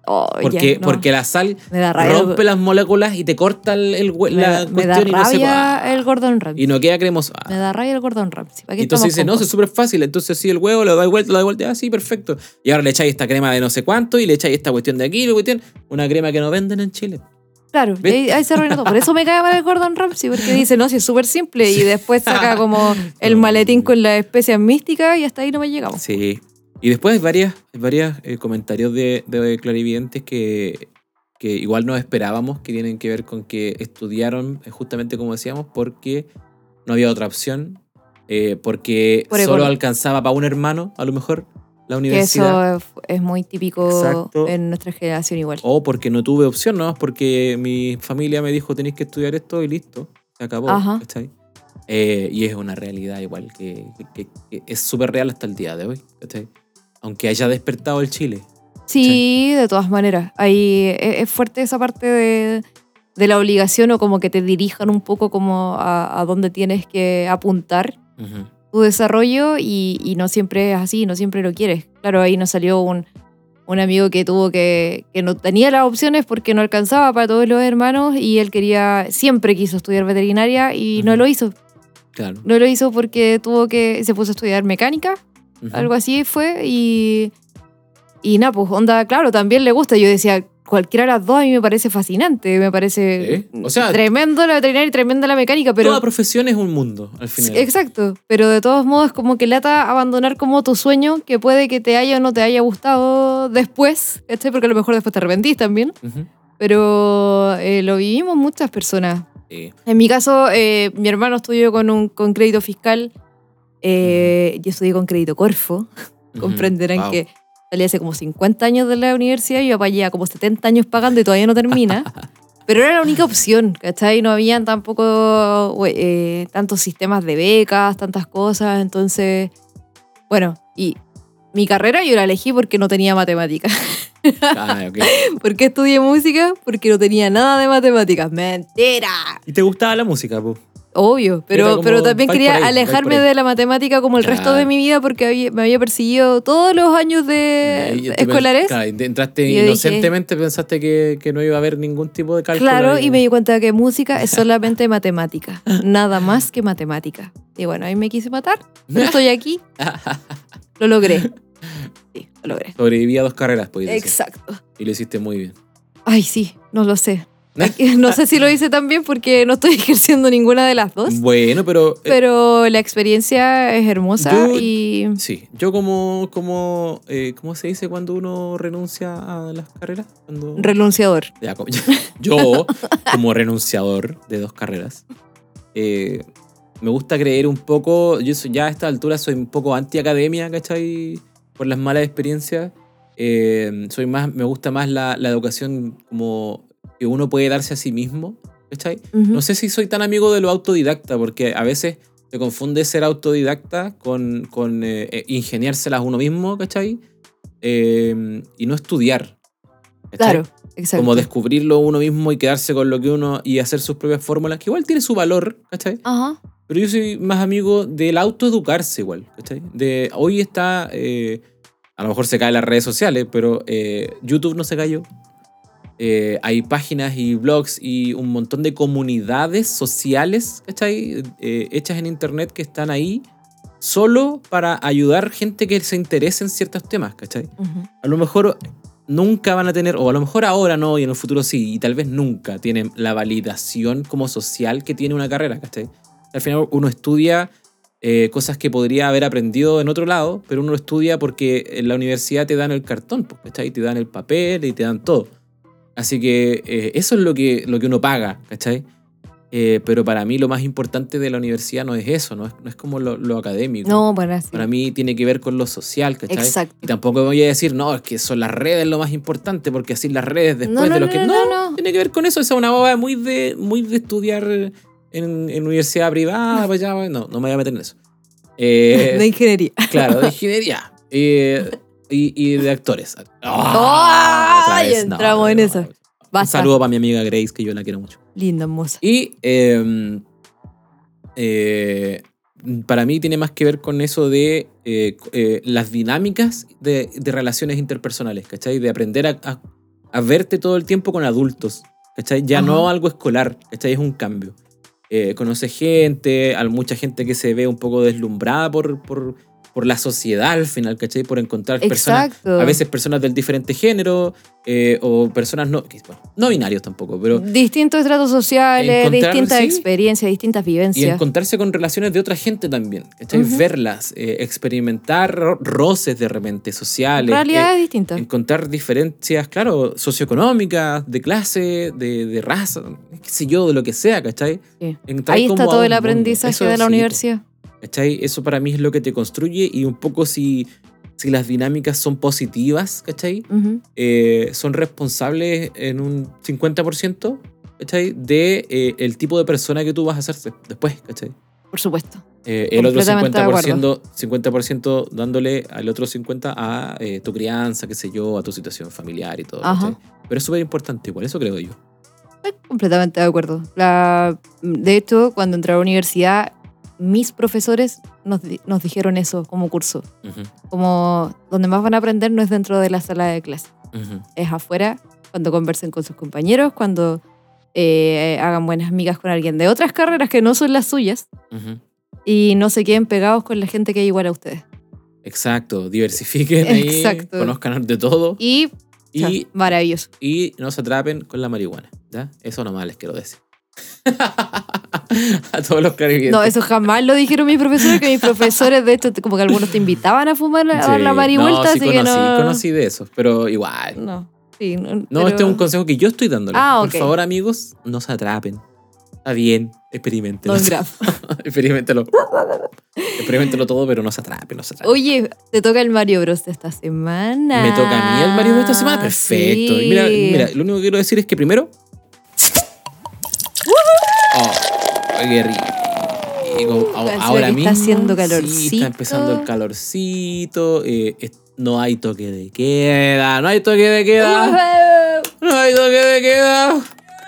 S1: Oh,
S2: Porque,
S1: no.
S2: porque la sal
S1: rabia,
S2: rompe las moléculas y te corta el, el
S1: me,
S2: la
S1: me da
S2: cuestión y no se
S1: rabia
S2: va.
S1: el Gordon Ramsay.
S2: Y no queda cremoso. Ah.
S1: Me da rabia el Gordon Ramsay. ¿Para qué
S2: Y entonces dice, no, eso es súper fácil. Entonces sí, el huevo lo da vuelta, lo da vuelta, ah, sí, perfecto. Y ahora le echáis esta crema de no sé cuánto y le echáis esta cuestión de aquí, la cuestión, una crema que no venden en Chile.
S1: Claro, y ahí, ahí se arruina todo. Por eso me cae mal el Gordon Ramsay, porque dice, no, si es súper simple. Y después saca como el maletín con las especias místicas y hasta ahí no me llegamos.
S2: Sí. Y después hay varias, hay varias eh, comentarios de, de clarividentes que, que igual no esperábamos, que tienen que ver con que estudiaron, eh, justamente como decíamos, porque no había otra opción, eh, porque
S1: Por
S2: solo alcanzaba para un hermano, a lo mejor, la
S1: Que
S2: universidad.
S1: eso es, muy típico
S2: Exacto.
S1: en nuestra generación igual.
S2: O porque no tuve opción, ¿no? Porque mi familia me dijo, tenéis que estudiar esto y listo, se acabó. ¿cachai? Eh, y es una realidad igual, que, que- que es súper real hasta el día de hoy. ¿cachai? Aunque haya despertado el Chile.
S1: Sí, de todas maneras. Ahí es, es fuerte esa parte de, de la obligación o como que te dirijan un poco como a, a dónde tienes que apuntar
S2: Ujú.
S1: Tu desarrollo y, y no siempre es así, no siempre lo quieres. Claro, ahí nos salió un, un amigo que tuvo que, que no tenía las opciones porque no alcanzaba para todos los hermanos y él quería, siempre quiso estudiar veterinaria y no
S2: Ujú.
S1: lo hizo.
S2: Claro.
S1: No lo hizo porque tuvo que, se puso a estudiar mecánica
S2: Ujú.
S1: algo así fue y y nada pues onda claro también le gusta yo decía cualquiera de las dos a mí me parece fascinante me parece
S2: Sí, o sea-
S1: tremendo la veterinaria y tremenda la mecánica pero
S2: Toda profesión es un mundo, al final.
S1: exacto pero de todos modos como que lata abandonar como tu sueño que puede que te haya o no te haya gustado después ¿cachai? porque a lo mejor después te arrepentís también
S2: Ujú.
S1: pero eh, lo vivimos muchas personas
S2: Sí.
S1: en mi caso, eh, mi hermano estudió con, un, con crédito fiscal. eh, Yo estudié con crédito Corfo. Comprenderán
S2: Wow.
S1: que salí hace como 50 años de la universidad y yo allá como 70 años pagando y todavía no termina. Pero era la única opción, ¿cachai? No habían tampoco eh, tantos sistemas de becas, tantas cosas. Entonces, bueno, y mi carrera yo la elegí porque no tenía matemáticas.
S2: Ah, ok.
S1: ¿Por qué estudié música? Porque no tenía nada de matemáticas. ¡Mentira!
S2: ¿Y te gustaba la música, po?
S1: Obvio, pero, pero también quería
S2: ahí,
S1: alejarme de la matemática como el resto de mi vida porque había- me había perseguido todos los años de
S2: Y
S1: escolares.
S2: Claro, entraste
S1: Y yo dije-
S2: inocentemente, pensaste que, que no iba a haber ningún tipo de cálculo.
S1: Claro,
S2: ahí.
S1: y me di cuenta que música es solamente matemática, nada más que matemática. Y bueno, ahí me quise matar, pero estoy aquí, lo logré. Sí, lo logré.
S2: Sobreviví a dos carreras, pues. decir.
S1: Exacto.
S2: Y lo hiciste muy bien.
S1: Ay, sí, no lo sé. No sé si lo hice tan bien porque no estoy ejerciendo ninguna de las dos,
S2: Bueno, pero... eh,
S1: pero la experiencia es hermosa
S2: Yo-
S1: y...
S2: Sí, yo como, como eh, ¿cómo se dice cuando uno renuncia a las carreras? Cuando...
S1: Renunciador.
S2: Ya, como- yo, como renunciador de dos carreras, eh, me gusta creer un poco, yo ya a esta altura soy un poco anti-academia, ¿cachai? Por las malas experiencias. Soy más, me gusta más la, la educación como que uno puede darse a sí mismo, ¿cachai?
S1: Ujú.
S2: No sé si soy tan amigo de lo autodidacta, porque a veces se confunde ser autodidacta con, con eh, eh, ingeniárselas uno mismo, ¿cachai? eh, y no estudiar. ¿cachai?
S1: Claro, exacto.
S2: Como descubrirlo uno mismo y quedarse con lo que uno y hacer sus propias fórmulas, que igual tiene su valor, ¿cachai?
S1: Ajá.
S2: Pero yo soy más amigo del autoeducarse igual, ¿cachai? De, hoy está, eh, a lo mejor se caen las redes sociales, pero eh, YouTube no se cayó. Eh, hay páginas y blogs y un montón de comunidades sociales, ¿cachai? Eh, hechas en internet que están ahí solo para ayudar gente que se interese en ciertos temas, ¿cachai?
S1: Ujú.
S2: a lo mejor nunca van a tener, o a lo mejor ahora no, y en el futuro sí, y tal vez nunca tienen la validación como social que tiene una carrera, ¿cachai? Al final uno estudia eh, cosas que podría haber aprendido en otro lado, pero uno lo estudia porque en la universidad te dan el cartón, pues, ¿cachai? Te dan el papel y te dan todo. Así que eh, eso es lo que, lo que uno paga, ¿cachai? Eh, pero para mí lo más importante de la universidad no es eso, no es, no es como lo, lo académico.
S1: No, para sí.
S2: Para mí tiene que ver con lo social, ¿cachai?
S1: Exacto.
S2: Y tampoco voy a decir, no, es que son las redes lo más importante, porque así las redes después
S1: No, no,
S2: de lo que.
S1: no,
S2: No,
S1: no, no.
S2: tiene que ver con eso. Esa es una boba muy de, muy de estudiar en, en universidad privada, pues ya, no, no me voy a meter en eso. Eh,
S1: de ingeniería.
S2: claro, de ingeniería. Eh, y, y de actores. Otra vez,
S1: Ya entramos en eso.
S2: Un saludo para mi amiga Grace, que yo la quiero mucho.
S1: Linda, hermosa.
S2: Y eh, eh, para mí tiene más que ver con eso de eh, eh, las dinámicas de, de relaciones interpersonales, ¿cachai? De aprender a, a- a verte todo el tiempo con adultos, ¿cachai? Ya
S1: Ajá.
S2: no algo escolar, ¿cachai? Es un cambio. Conoce gente, hay mucha gente que se ve un poco deslumbrada por, por, por la sociedad al final, ¿cachai? Por encontrar personas
S1: Exacto.
S2: a veces personas del diferente género eh, o personas no, bueno, no binarios tampoco, pero
S1: Distintos estratos sociales, distintas
S2: sí.
S1: experiencias, distintas
S2: y
S1: vivencias.
S2: encontrarse con relaciones de otra gente también, ¿cachai?
S1: Ujú.
S2: Verlas, eh, experimentar ro- roces de repente sociales,
S1: Realidades
S2: eh,
S1: distintas.
S2: encontrar diferencias, claro, socioeconómicas, de clase, de, de raza, qué sé yo, de lo que sea, ¿cachai?
S1: Sí. Ahí está todo el aprendizaje
S2: Eso
S1: de la
S2: sí,
S1: universidad.
S2: ¿Cachai? Eso para mí es lo que te construye y un poco si, si las dinámicas son positivas, ¿cachai? Eh, son responsables en un 50% ¿cachai? de eh, el tipo de persona que tú vas a ser después, ¿cachai?
S1: Por supuesto.
S2: Eh, el otro
S1: Completamente de
S2: 50%, 50% dándole al otro 50% a eh, tu crianza, qué sé yo, a tu situación familiar y todo. Pero es súper importante igual, eso creo yo.
S1: Estoy completamente de acuerdo. La, de hecho, cuando entré a la universidad, mis profesores nos, nos dijeron eso como curso. Como donde más van a aprender no es dentro de la sala de clase, es afuera, cuando conversen con sus compañeros, cuando eh, hagan buenas amigas con alguien de otras carreras que no son las suyas y no se queden pegados con la gente que es igual a ustedes.
S2: Exacto, diversifiquen ahí,
S1: Exacto.
S2: conozcan de todo
S1: Y,
S2: y,
S1: o sea, maravilloso.
S2: y no se atrapen con la marihuana. ¿ya? Eso nomás les quiero decir. a todos los clarividentes.
S1: No, eso jamás lo dijeron mis profesores, que mis profesores, de hecho, como que algunos te invitaban a fumar a dar
S2: Sí,
S1: la marihuelta,
S2: no, sí
S1: así que
S2: conocí,
S1: no.
S2: conocí de eso, pero igual.
S1: No, sí, no,
S2: No,
S1: pero-
S2: este es un consejo que yo estoy dándole.
S1: Ah,
S2: Por
S1: ok.
S2: favor, amigos, no se atrapen. Está bien, experimentenlo. Experimentelo. experimentelo todo, pero no se atrapen, no se atrapen.
S1: Oye, te toca el Mario Bros esta semana.
S2: Me toca a mí el Mario de esta semana. Perfecto.
S1: Sí.
S2: Y mira, mira, lo único que quiero decir es que primero. Oh, qué rico.
S1: Encima
S2: Ahora mismo.
S1: está haciendo
S2: Sí,
S1: calorcito.
S2: está empezando el calorcito. eh, no hay toque de queda. No hay toque de queda. No hay toque de queda.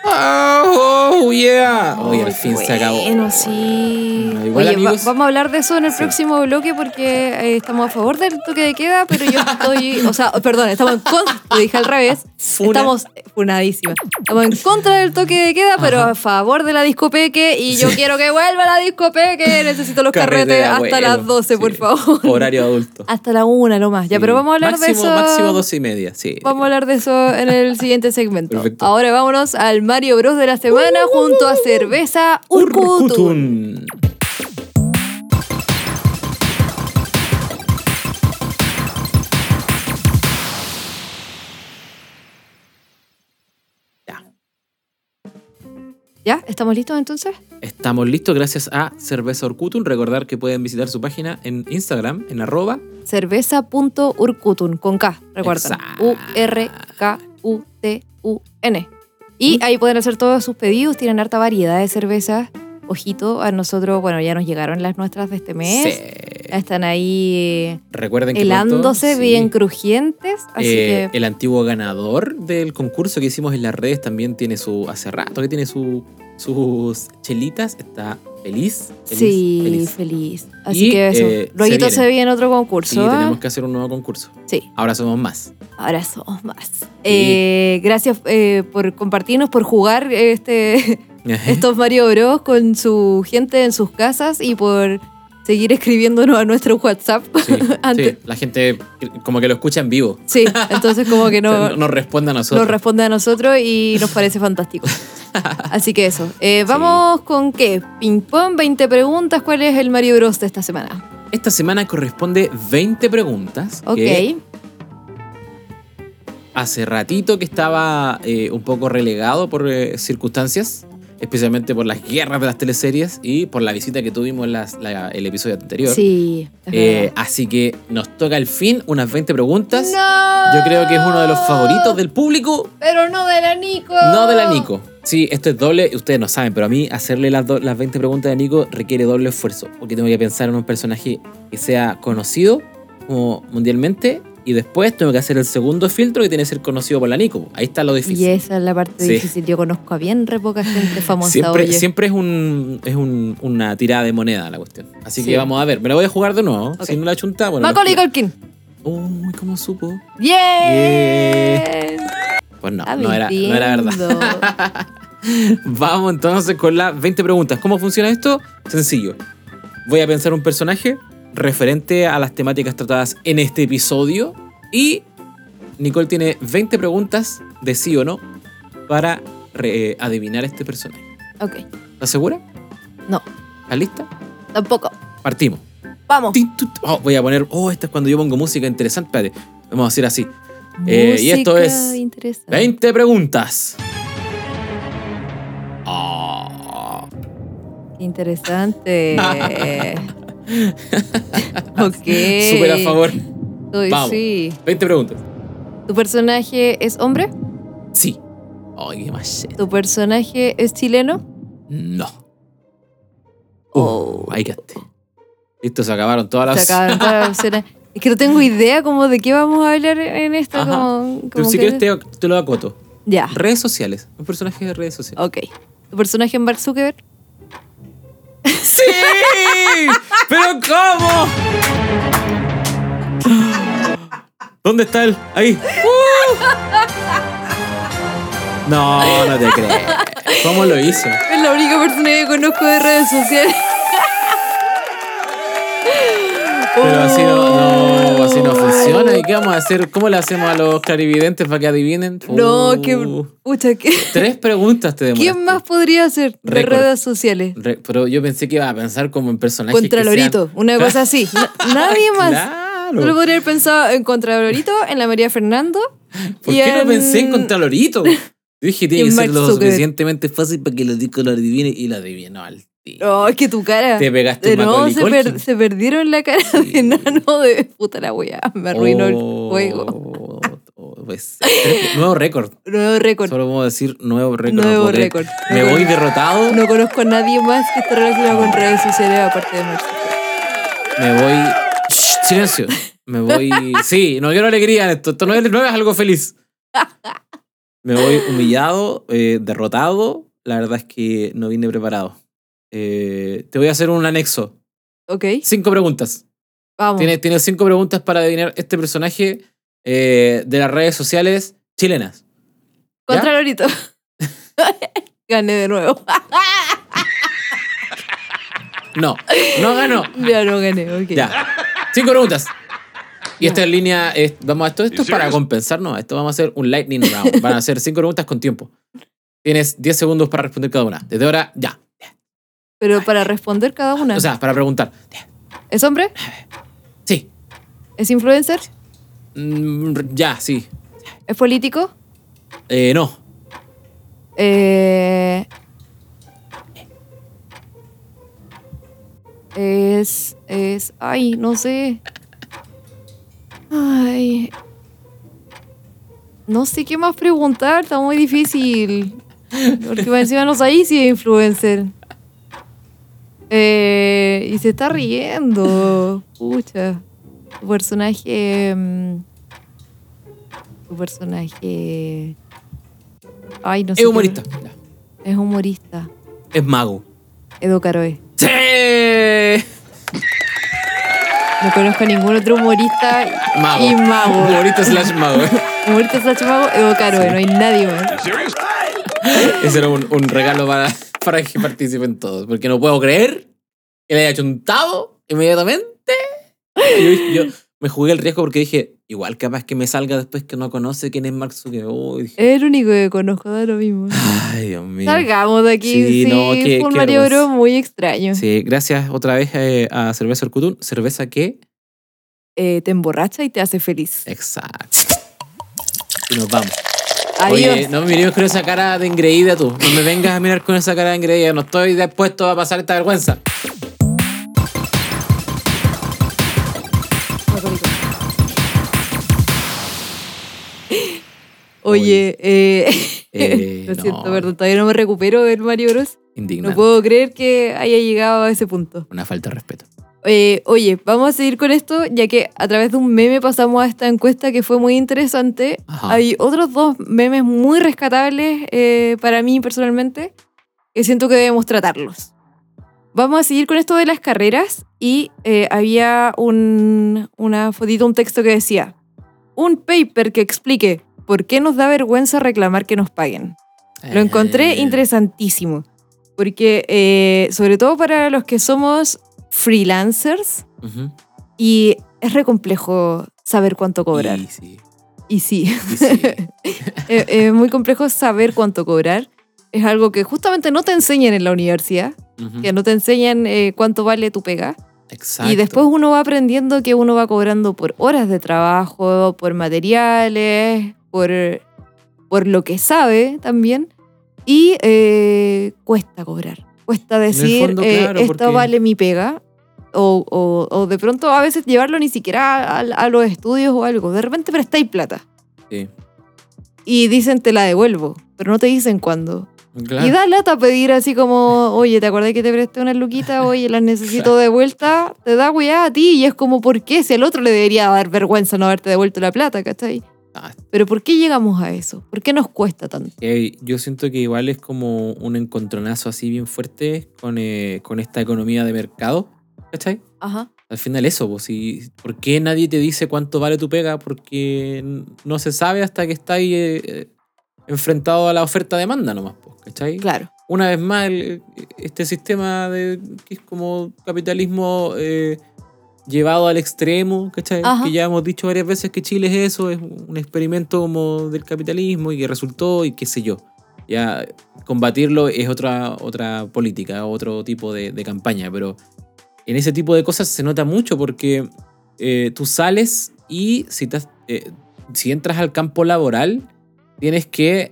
S2: Oh, yeah. Hoy al fin se acabó.
S1: Bueno, sí.
S2: Bueno, igual,
S1: Oye, va- vamos a hablar de eso en el
S2: Sí.
S1: próximo bloque porque eh, estamos a favor del toque de queda, pero yo estoy, o sea, perdón, estamos en contra, lo dije al revés.
S2: Funa.
S1: Estamos funadísimas. Estamos en contra del toque de queda, pero
S2: Ajá.
S1: a favor de la discopeque y yo
S2: Sí.
S1: quiero que vuelva la discopeque, necesito los carretes hasta
S2: abuelo.
S1: las 12, por favor.
S2: Horario adulto.
S1: Hasta la una lo más. Ya, pero vamos a hablar
S2: máximo,
S1: de eso.
S2: Máximo dos y media, sí.
S1: Vamos a hablar de eso en el siguiente segmento.
S2: Perfecto.
S1: Ahora vámonos al Mario Bros de la semana junto a Cerveza Urkutun.
S2: Ya.
S1: ¿Ya? ¿Estamos listos entonces?
S2: Estamos listos gracias a Cerveza Urkutun. Recordar que pueden visitar su página en Instagram, en arroba.
S1: Cerveza.urkutun, con K, recuerden.
S2: Exacto.
S1: U-R-K-U-T-U-N. Y ahí pueden hacer todos sus pedidos, tienen harta variedad de cervezas. Ojito, a nosotros, bueno, ya nos llegaron las nuestras de este mes.
S2: Sí.
S1: Están ahí
S2: Recuerden que
S1: helándose
S2: sí,
S1: bien crujientes. Así
S2: eh,
S1: que
S2: el antiguo ganador del concurso que hicimos en las redes también tiene su. Hace rato que tiene su, sus chelitas. Está feliz. feliz
S1: sí,
S2: feliz.
S1: feliz. Así
S2: Y,
S1: que eso.
S2: eh,
S1: Luego
S2: se
S1: se,
S2: viene.
S1: otro
S2: Sí,
S1: concurso. ¿ah?
S2: tenemos que hacer un nuevo concurso.
S1: Sí,
S2: Ahora somos más.
S1: ahora somos más. Eh, gracias eh, por compartirnos, por jugar este, estos Mario Bros con su gente en sus casas y por seguir escribiéndonos a nuestro WhatsApp.
S2: Sí,
S1: Antes.
S2: sí, la gente como que lo escucha en vivo.
S1: Sí, entonces como que no,
S2: no, nos responde a nosotros.
S1: nos responde a nosotros y nos parece fantástico. Así que eso. Eh, vamos con qué? Ping pong, 20 preguntas. ¿Cuál es el Mario Bros de esta semana?
S2: Esta semana corresponde 20 preguntas.
S1: Ok.
S2: que hace ratito que estaba eh, un poco relegado por eh, circunstancias, especialmente por las guerras de las teleseries y por la visita que tuvimos en las- la- el episodio anterior.
S1: Sí.
S2: Eh, así que nos toca al fin unas 20 preguntas.
S1: ¡No!
S2: Yo creo que es uno de los favoritos del público,
S1: Pero no de la Nico.
S2: no de la Nico. Sí, esto es doble, ustedes no saben, pero a mí hacerle las, do- las 20 preguntas de Nico requiere doble esfuerzo, porque tengo que pensar en un personaje que sea conocido como mundialmente y después tengo que hacer el segundo filtro que tiene que ser conocido por la Nico. Ahí está lo difícil.
S1: Y esa es la parte
S2: Sí.
S1: difícil. Yo conozco a bien re poca gente famosa.
S2: Siempre,
S1: oye.
S2: siempre es, un, es un- una tirada de moneda la cuestión. Así
S1: Sí.
S2: que vamos a ver. Me la voy a jugar de nuevo. Si no la chunta, bueno.
S1: Macaulay Culkin.
S2: Uy, ¿cómo supo?
S1: ¡Bien!
S2: Pues no, no era, no era verdad. Vamos entonces con las 20 preguntas. ¿Cómo funciona esto? Sencillo. Voy a pensar un personaje referente a las temáticas tratadas en este episodio y Nicole tiene 20 preguntas de sí o no para re- adivinar este personaje.
S1: ok.
S2: ¿Estás segura?
S1: No,
S2: ¿Estás lista?
S1: tampoco.
S2: Partimos.
S1: Vamos.
S2: Oh, voy a poner, oh, esta es cuando yo pongo música interesante. Espérate, vamos a decir así. Eh, y esto es
S1: interesante.
S2: 20 preguntas. Ah.
S1: Interesante. ok.
S2: Súper a favor.
S1: Uy,
S2: Vamos.
S1: sí.
S2: 20 preguntas.
S1: ¿Tu personaje es hombre?
S2: Sí. Ay, qué más.
S1: ¿Tu personaje es chileno?
S2: No.
S1: Oh.
S2: Uh, ahí quedaste. Listo, se acabaron todas las.
S1: Se acaban todas las opciones. Es que no tengo idea como de qué vamos a hablar en esto.
S2: Ajá.
S1: Como,
S2: Pero
S1: como
S2: si
S1: que-
S2: quieres te, te lo acoto.
S1: Ya,
S2: Redes sociales. Un personaje de redes sociales.
S1: ok. ¿Tu personaje es Mark Zuckerberg?
S2: ¡Sí! ¿Pero cómo? ¿Dónde está él? Ahí. ¡Uh! No, no te crees. ¿Cómo lo hizo?
S1: Es la única persona que conozco de redes sociales.
S2: Pero no, así no funciona. ¿Y qué vamos a hacer? ¿Cómo le hacemos a los clarividentes para que adivinen?
S1: No,
S2: Uh,
S1: que. Pucha, ¿qué?
S2: Tres preguntas te demoraste.
S1: ¿Quién más podría ser de redes sociales?
S2: Re- pero yo pensé que iba a pensar como en personajes
S1: Contralorito,
S2: sean-
S1: una cosa así. Na- nadie más.
S2: Claro.
S1: Solo podría haber pensado en Contralorito, en la María Fernando.
S2: ¿Por
S1: y
S2: qué no
S1: en-
S2: pensé en Contralorito? Yo dije, tiene
S1: en
S2: que ser lo suficientemente fácil para que los discos lo adivine y lo adivinó al.
S1: Oh, es que tu cara.
S2: Te pegaste un Macaulay
S1: se, per- se perdieron la cara de nano de puta la wea. Me arruinó el
S2: Oh,
S1: juego.
S2: oh, pues, nuevo récord.
S1: Nuevo récord.
S2: Solo puedo decir nuevo récord. no
S1: Nuevo récord.
S2: Me
S1: Nuevo-
S2: voy derrotado.
S1: No conozco a nadie más que esté relacionado con redes sociales aparte de Zuckerberg.
S2: Me voy. Shh, silencio. Me voy. Sí, no quiero alegría en esto. Esto no es, no es algo feliz. Me voy humillado, eh, derrotado. La verdad es que no vine preparado. Eh, te voy a hacer un anexo.
S1: Ok,
S2: Cinco preguntas.
S1: vamos.
S2: Tienes, tienes cinco preguntas para adivinar este personaje eh, de las redes sociales chilenas. ¿Ya?
S1: Contralorito. Gané de nuevo.
S2: No, no ganó.
S1: ya no gané, ok.
S2: Ya. Cinco preguntas. Y esta línea, es, vamos a esto, esto es para compensarnos. Esto vamos a hacer un lightning round. Van a ser cinco preguntas con tiempo. Tienes 10 segundos para responder cada una. Desde ahora, ya.
S1: Pero para responder cada una.
S2: O sea, para preguntar.
S1: ¿Es hombre?
S2: Sí.
S1: ¿Es influencer?
S2: Mm, ya, sí.
S1: ¿Es político?
S2: Eh, no.
S1: Eh, es. Es. Ay, no sé. Ay. No sé qué más preguntar, está muy difícil. Porque encima no sabéis si es influencer. Eh, y se está riendo. Pucha. Tu personaje. mm, Tu personaje. Ay, no sé.
S2: Es humorista.
S1: Es humorista.
S2: Es mago.
S1: Edo Caroe.
S2: ¡Sí!
S1: No conozco a ningún otro humorista
S2: Mago.
S1: y mago.
S2: Humorista slash mago.
S1: Humorista slash mago, Edo Caroe. No hay nadie más.
S2: Ese era un, un regalo para, para que participen todos. Porque no puedo creer que le haya chuntado inmediatamente. Yo, yo me jugué el riesgo porque dije, igual capaz que me salga después que no conoce quién es Mark Zuckerberg. Dije,
S1: Es el único que conozco, da lo mismo.
S2: Ay, Dios mío.
S1: Salgamos de aquí.
S2: Sí,
S1: Sí,
S2: no, qué-
S1: fue un. Bros muy extraño.
S2: Sí, gracias otra vez eh, a Cerveza Orcutún. Cerveza que.
S1: Eh, te emborracha y te hace feliz.
S2: Exacto. Y nos vamos.
S1: Adiós.
S2: Oye, no me mires con esa cara de engreída tú. No me vengas a mirar con esa cara de engreída. No estoy dispuesto a pasar esta vergüenza.
S1: Oye, eh,
S2: Eh,
S1: lo siento,
S2: no.
S1: perdón, todavía no me recupero del Mario Bros.
S2: Indignante.
S1: No puedo creer que haya llegado a ese punto.
S2: Una falta de respeto.
S1: Eh, oye, vamos a seguir con esto, ya que a través de un meme pasamos a esta encuesta que fue muy interesante.
S2: Ajá.
S1: Hay otros dos memes muy rescatables eh, para mí personalmente, que siento que debemos tratarlos. Vamos a seguir con esto de las carreras y eh, había un, una fotito, un texto que decía, un paper que explique por qué nos da vergüenza reclamar que nos paguen. Lo encontré interesantísimo, porque sobre todo para los que somos freelancers y es re complejo saber cuánto cobrar.
S2: Y sí.
S1: Y sí,
S2: y sí.
S1: es, es muy complejo saber cuánto cobrar. Es algo que justamente no te enseñan en la universidad,
S2: Ujú.
S1: que no te enseñan eh, cuánto vale tu pega.
S2: Exacto.
S1: Y después uno va aprendiendo que uno va cobrando por horas de trabajo, por materiales, por, por lo que sabe también. Y eh, cuesta cobrar. Cuesta decir,
S2: fondo,
S1: eh, esto
S2: porque-
S1: vale mi pega. O, o- o de pronto a veces llevarlo ni siquiera a, a los estudios o algo. De repente prestáis plata.
S2: Sí.
S1: Y dicen te la devuelvo, pero no te dicen cuándo.
S2: Claro.
S1: Y da lata pedir así como, oye, ¿te acordás que te presté una luquita? Oye, las necesito de vuelta. Te da weá a ti y es como, ¿por qué? Si al otro le debería dar vergüenza no haberte devuelto la plata, ¿cachai?
S2: Ah,
S1: Pero ¿por qué llegamos a eso? ¿Por qué nos cuesta tanto?
S2: Eh, yo siento que igual es como un encontronazo así bien fuerte con, eh, con esta economía de mercado, ¿cachai?
S1: Ajá.
S2: Al final eso, pues, si, ¿por qué nadie te dice cuánto vale tu pega? Porque no se sabe hasta que está ahí eh, eh, enfrentado a la oferta-demanda nomás, pues, ¿cachai?
S1: Claro.
S2: Una vez más, el- este sistema de, que es como capitalismo llevado al extremo, ¿cachai?
S1: Ajá.
S2: Que ya hemos dicho varias veces que Chile es eso, es un experimento como del capitalismo y que resultó y qué sé yo. Ya combatirlo es otra, otra política, otro tipo de, de campaña, pero en ese tipo de cosas se nota mucho porque eh, tú sales y si, te eh, si entras al campo laboral, tienes que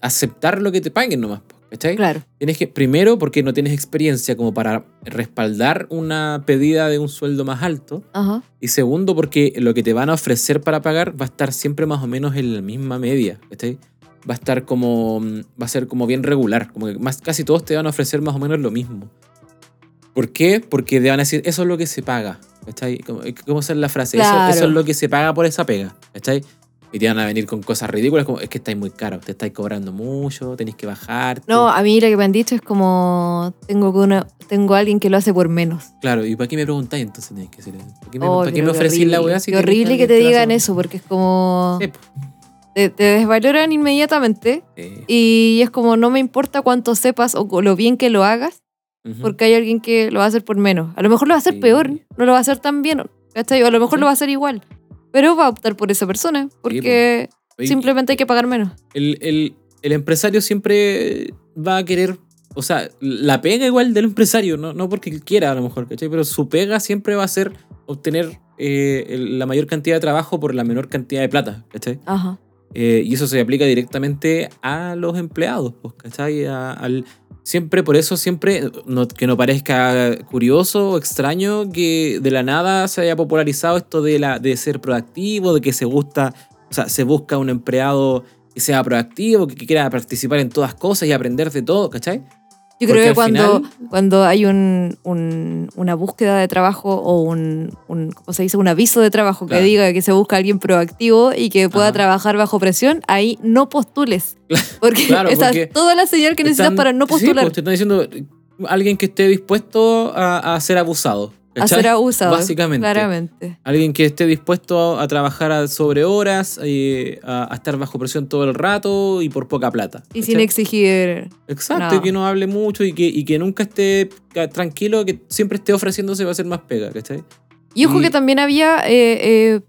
S2: aceptar lo que te paguen nomás, ¿cachai?
S1: Claro.
S2: Tienes que, primero, porque no tienes experiencia como para respaldar una pedida de un sueldo más alto.
S1: Ajá.
S2: Y segundo, porque lo que te van a ofrecer para pagar va a estar siempre más o menos en la misma media. ¿cachai? Va a estar como. mm, Va a ser como bien regular. Como que más, casi todos te van a ofrecer más o menos lo mismo. ¿Por qué? Porque te van a decir, eso es lo que se paga. ¿Cachai? ¿Cómo, cómo es la frase? Eso es lo que se paga por esa pega. ¿Cachai? Y te van a venir con cosas ridículas como, es que estáis muy caro, te estáis cobrando mucho, tenéis que bajar.
S1: No, a mí lo que me han dicho es como, tengo, una, tengo a alguien que lo hace por menos.
S2: Claro, ¿y para qué me preguntáis entonces tenéis que? ¿Para qué me,
S1: Oh,
S2: para qué me ofrecís la
S1: horrible.
S2: weá si
S1: Qué horrible que te
S2: hace
S1: digan eso, porque es como...
S2: Sí.
S1: Te, te desvaloran inmediatamente
S2: Eh,
S1: y es como, no me importa cuánto sepas o lo bien que lo hagas,
S2: ujú.
S1: porque hay alguien que lo va a hacer por menos. A lo mejor lo va a hacer
S2: Sí.
S1: peor, no lo va a hacer tan bien, ¿cachai? O a lo mejor
S2: Sí.
S1: lo va a hacer igual, pero va a optar por esa persona, porque
S2: Oye,
S1: simplemente hay que pagar menos.
S2: el, el- el empresario siempre va a querer, o sea, la pega igual del empresario, no, no porque quiera a lo mejor, ¿cachai? Pero su pega siempre va a ser obtener eh, la mayor cantidad de trabajo por la menor cantidad de plata, ¿cachai?
S1: Ajá.
S2: Eh, y eso se aplica directamente a los empleados, pues, ¿cachai? A- al, siempre, por eso siempre, no- que no parezca curioso o extraño que de la nada se haya popularizado esto de, la, de ser proactivo, de que se gusta, o sea, se busca un empleado que sea proactivo, que quiera participar en todas cosas y aprender de todo, ¿cachai?
S1: Yo
S2: Porque
S1: creo que cuando,
S2: final-
S1: cuando hay un, un- una búsqueda de trabajo o un, un- ¿cómo se dice? un aviso de trabajo
S2: Claro.
S1: que diga que se busca alguien proactivo y que pueda
S2: Ajá.
S1: trabajar bajo presión, ahí no postules. Porque
S2: Claro,
S1: esa
S2: porque
S1: es toda la señal que necesitas
S2: Están-
S1: para no
S2: sí,
S1: postular.
S2: pues, te están diciendo alguien que esté dispuesto a, a ser abusado.
S1: A
S2: ¿cachai?
S1: ser abusado.
S2: Básicamente.
S1: Claramente.
S2: Alguien que esté dispuesto a, a trabajar a- sobre horas, eh, a, a estar bajo presión todo el rato y por poca plata.
S1: Y
S2: ¿cachai?
S1: sin exigir.
S2: Exacto,
S1: No.
S2: y que no hable mucho y que, y que nunca esté tranquilo, que siempre esté ofreciéndose va a hacer más pega, ¿cachai?
S1: Y ojo
S2: Y-
S1: que también había, eh, eh,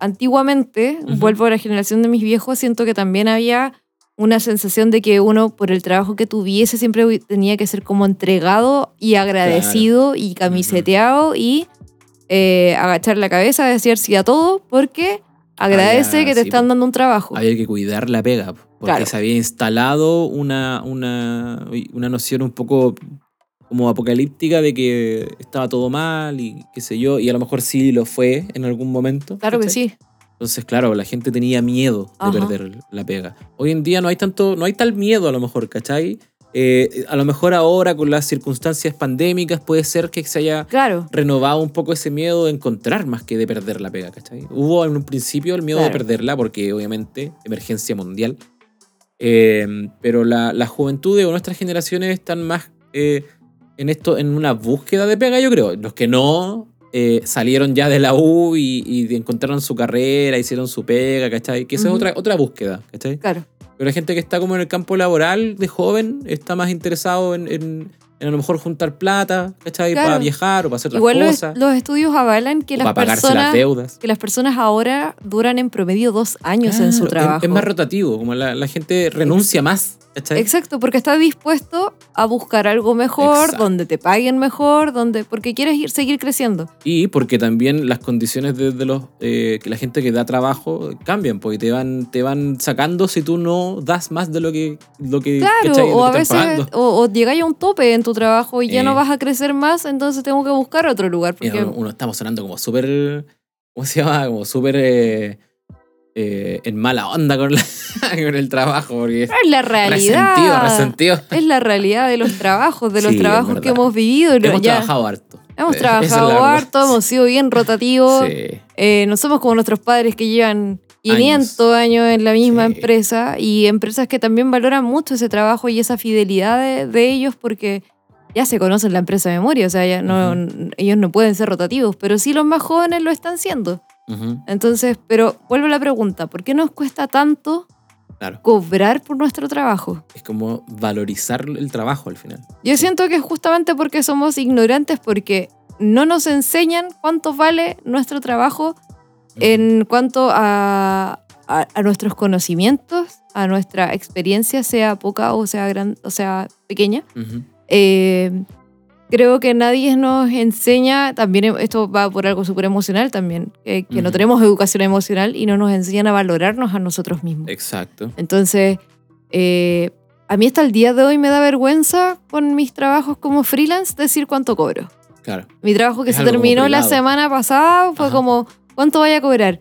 S1: antiguamente, vuelvo a la generación de mis viejos, siento que también había una sensación de que uno, por el trabajo que tuviese, siempre tenía que ser como entregado y agradecido y camiseteado y eh, agachar la cabeza, decir sí a todo, porque agradece que te
S2: sí,
S1: están dando un trabajo.
S2: Había que cuidar la pega, po, porque
S1: Claro.
S2: se había instalado una, una, una noción un poco como apocalíptica de que estaba todo mal y qué sé yo, y a lo mejor sí lo fue en algún momento.
S1: Claro que sí.
S2: Entonces, claro, la gente tenía miedo de
S1: Ajá.
S2: perder la pega. Hoy en día no hay tanto, no hay tal miedo a lo mejor, ¿cachai? Eh, a lo mejor ahora con las circunstancias pandémicas puede ser que se haya
S1: Claro.
S2: renovado un poco ese miedo de encontrar más que de perder la pega, ¿cachai? Hubo en un principio el miedo de
S1: Claro.
S2: perderla porque obviamente emergencia mundial, Eh, pero la, la juventud de nuestras generaciones están más eh, en esto, en una búsqueda de pega, yo creo. Los que no eh, salieron ya de la U y, y encontraron su carrera, hicieron su pega, ¿cachai? Que esa es otra, otra búsqueda, ¿cachai?
S1: Claro.
S2: Pero la gente que está como en el campo laboral de joven está más interesado en, en- en a lo mejor juntar plata, ¿cachai?
S1: Claro.
S2: Para viajar o para hacer otras
S1: Igual
S2: cosas.
S1: los estudios avalan que
S2: o
S1: las
S2: para pagarse las
S1: personas
S2: deudas.
S1: que las personas ahora duran en promedio dos años en su
S2: es-
S1: trabajo.
S2: Es, más rotativo, como la, la gente renuncia más, ¿cachai?
S1: Exacto, porque está dispuesto a buscar algo mejor,
S2: Exacto.
S1: donde te paguen mejor, donde porque quieres ir, seguir creciendo.
S2: Y porque también las condiciones de, de los eh, que la gente que da trabajo cambian, porque te van, te van sacando si tú no das más de lo que, lo que,
S1: Claro, o a veces, o, o llegáis a un tope en tu trabajo y ya
S2: Eh.
S1: no vas a crecer más, entonces tengo que buscar otro lugar. Porque,
S2: uno, uno estamos sonando como súper. ¿Cómo se llama? Como súper. eh, eh, en mala onda con, la- con el trabajo, porque es
S1: la realidad.
S2: resentido, resentido.
S1: Es la realidad de los trabajos, de los
S2: Sí,
S1: trabajos que hemos vivido.
S2: Hemos
S1: ya-
S2: trabajado harto.
S1: hemos
S2: Eh, es
S1: trabajado harto, hemos sido bien rotativos.
S2: Sí.
S1: Eh, no somos como nuestros padres que llevan 500 años, en la misma
S2: Sí.
S1: empresa y empresas que también valoran mucho ese trabajo y esa fidelidad de, de ellos porque ya se conocen la empresa de memoria, o sea, ya no, ellos no pueden ser rotativos, pero sí los más jóvenes lo están siendo.
S2: Ujú,
S1: Entonces, pero vuelvo a la pregunta, ¿por qué nos cuesta tanto
S2: Claro.
S1: cobrar por nuestro trabajo?
S2: Es como valorizar el trabajo al final.
S1: Yo siento que es justamente porque somos ignorantes, porque no nos enseñan cuánto vale nuestro trabajo en cuanto a, a- a nuestros conocimientos, a nuestra experiencia, sea poca o sea, gran, o sea pequeña.
S2: Ujú.
S1: Eh, creo que nadie nos enseña, también esto va por algo súper emocional también, eh, que no tenemos educación emocional y no nos enseñan a valorarnos a nosotros mismos.
S2: Exacto.
S1: Entonces, eh, a mí hasta el día de hoy me da vergüenza con mis trabajos como freelance decir cuánto cobro.
S2: Claro.
S1: Mi trabajo que
S2: Es
S1: se terminó la semana pasada fue
S2: Ajá.
S1: como, ¿cuánto vaya a cobrar?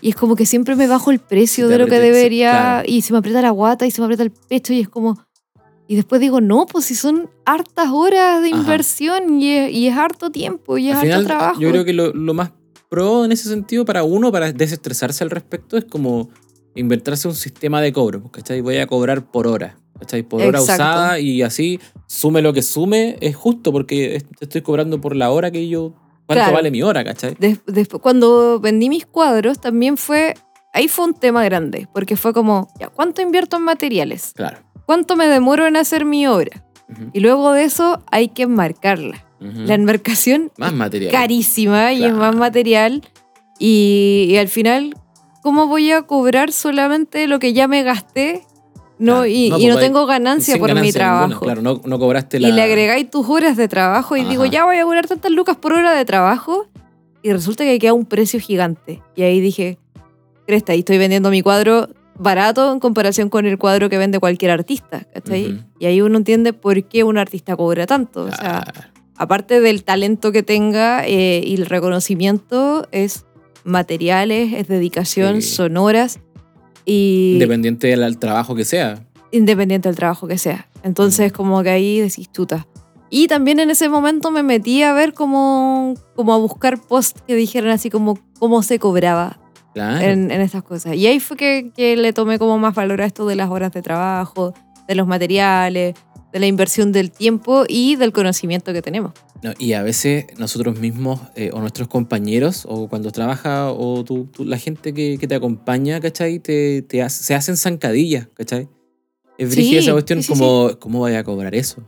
S1: Y es como que siempre me bajo el precio de lo que debería
S2: claro.
S1: y se me aprieta la guata y se me aprieta el pecho y es como... Y después digo, no, pues si son hartas horas de
S2: Ajá.
S1: inversión y es, y es harto tiempo y es
S2: Al
S1: harto
S2: final,
S1: trabajo.
S2: yo creo que lo, lo más pro en ese sentido para uno, para desestresarse al respecto, es como inventarse un sistema de cobro. ¿Cachai? Voy a cobrar por hora. ¿Cachai? Por hora
S1: Exacto.
S2: usada y así, sume lo que sume, es justo porque te estoy cobrando por la hora que yo. ¿Cuánto
S1: Claro.
S2: vale mi hora, cachai?
S1: Des- después, cuando vendí mis cuadros, también fue. Ahí fue un tema grande, porque fue como, ya, ¿cuánto invierto en materiales?
S2: Claro.
S1: ¿Cuánto me demoro en hacer mi obra? Y luego de eso hay que enmarcarla. La enmarcación
S2: Más material.
S1: carísima y es más material. Y, y al final, ¿cómo voy a cobrar solamente lo que ya me gasté? No,
S2: Claro.
S1: y
S2: No,
S1: y
S2: pues
S1: no tengo ganancia por mi
S2: ninguna,
S1: trabajo.
S2: Claro, no, no cobraste la.
S1: Y le agregáis tus horas de trabajo y
S2: Ajá.
S1: digo, ya voy a cobrar tantas lucas por hora de trabajo. Y resulta que queda un precio gigante. Y ahí dije, cresta, y estoy vendiendo mi cuadro barato en comparación con el cuadro que vende cualquier artista. ¿cachai?
S2: Ujú.
S1: Y ahí uno entiende por qué un artista cobra tanto. O sea, aparte del talento que tenga eh, y el reconocimiento, es materiales, es dedicación,
S2: Sí.
S1: son horas. Y
S2: Independiente del trabajo que sea.
S1: independiente del trabajo que sea. Entonces,
S2: Mm.
S1: como que ahí decís. Y también en ese momento me metí a ver como, como a buscar posts que dijeran así como cómo se cobraba
S2: Claro.
S1: en, en estas cosas. Y ahí fue que, que le tomé como más valor a esto de las horas de trabajo, de los materiales, de la inversión del tiempo y del conocimiento que tenemos.
S2: No, y a veces nosotros mismos eh, o nuestros compañeros o cuando trabaja o tú, tú- la gente que, que te acompaña, ¿cachai? Te, te hace- se hacen zancadillas, ¿cachai? Es
S1: Sí,
S2: esa cuestión
S1: sí, sí,
S2: como, ¿cómo vaya a cobrar eso?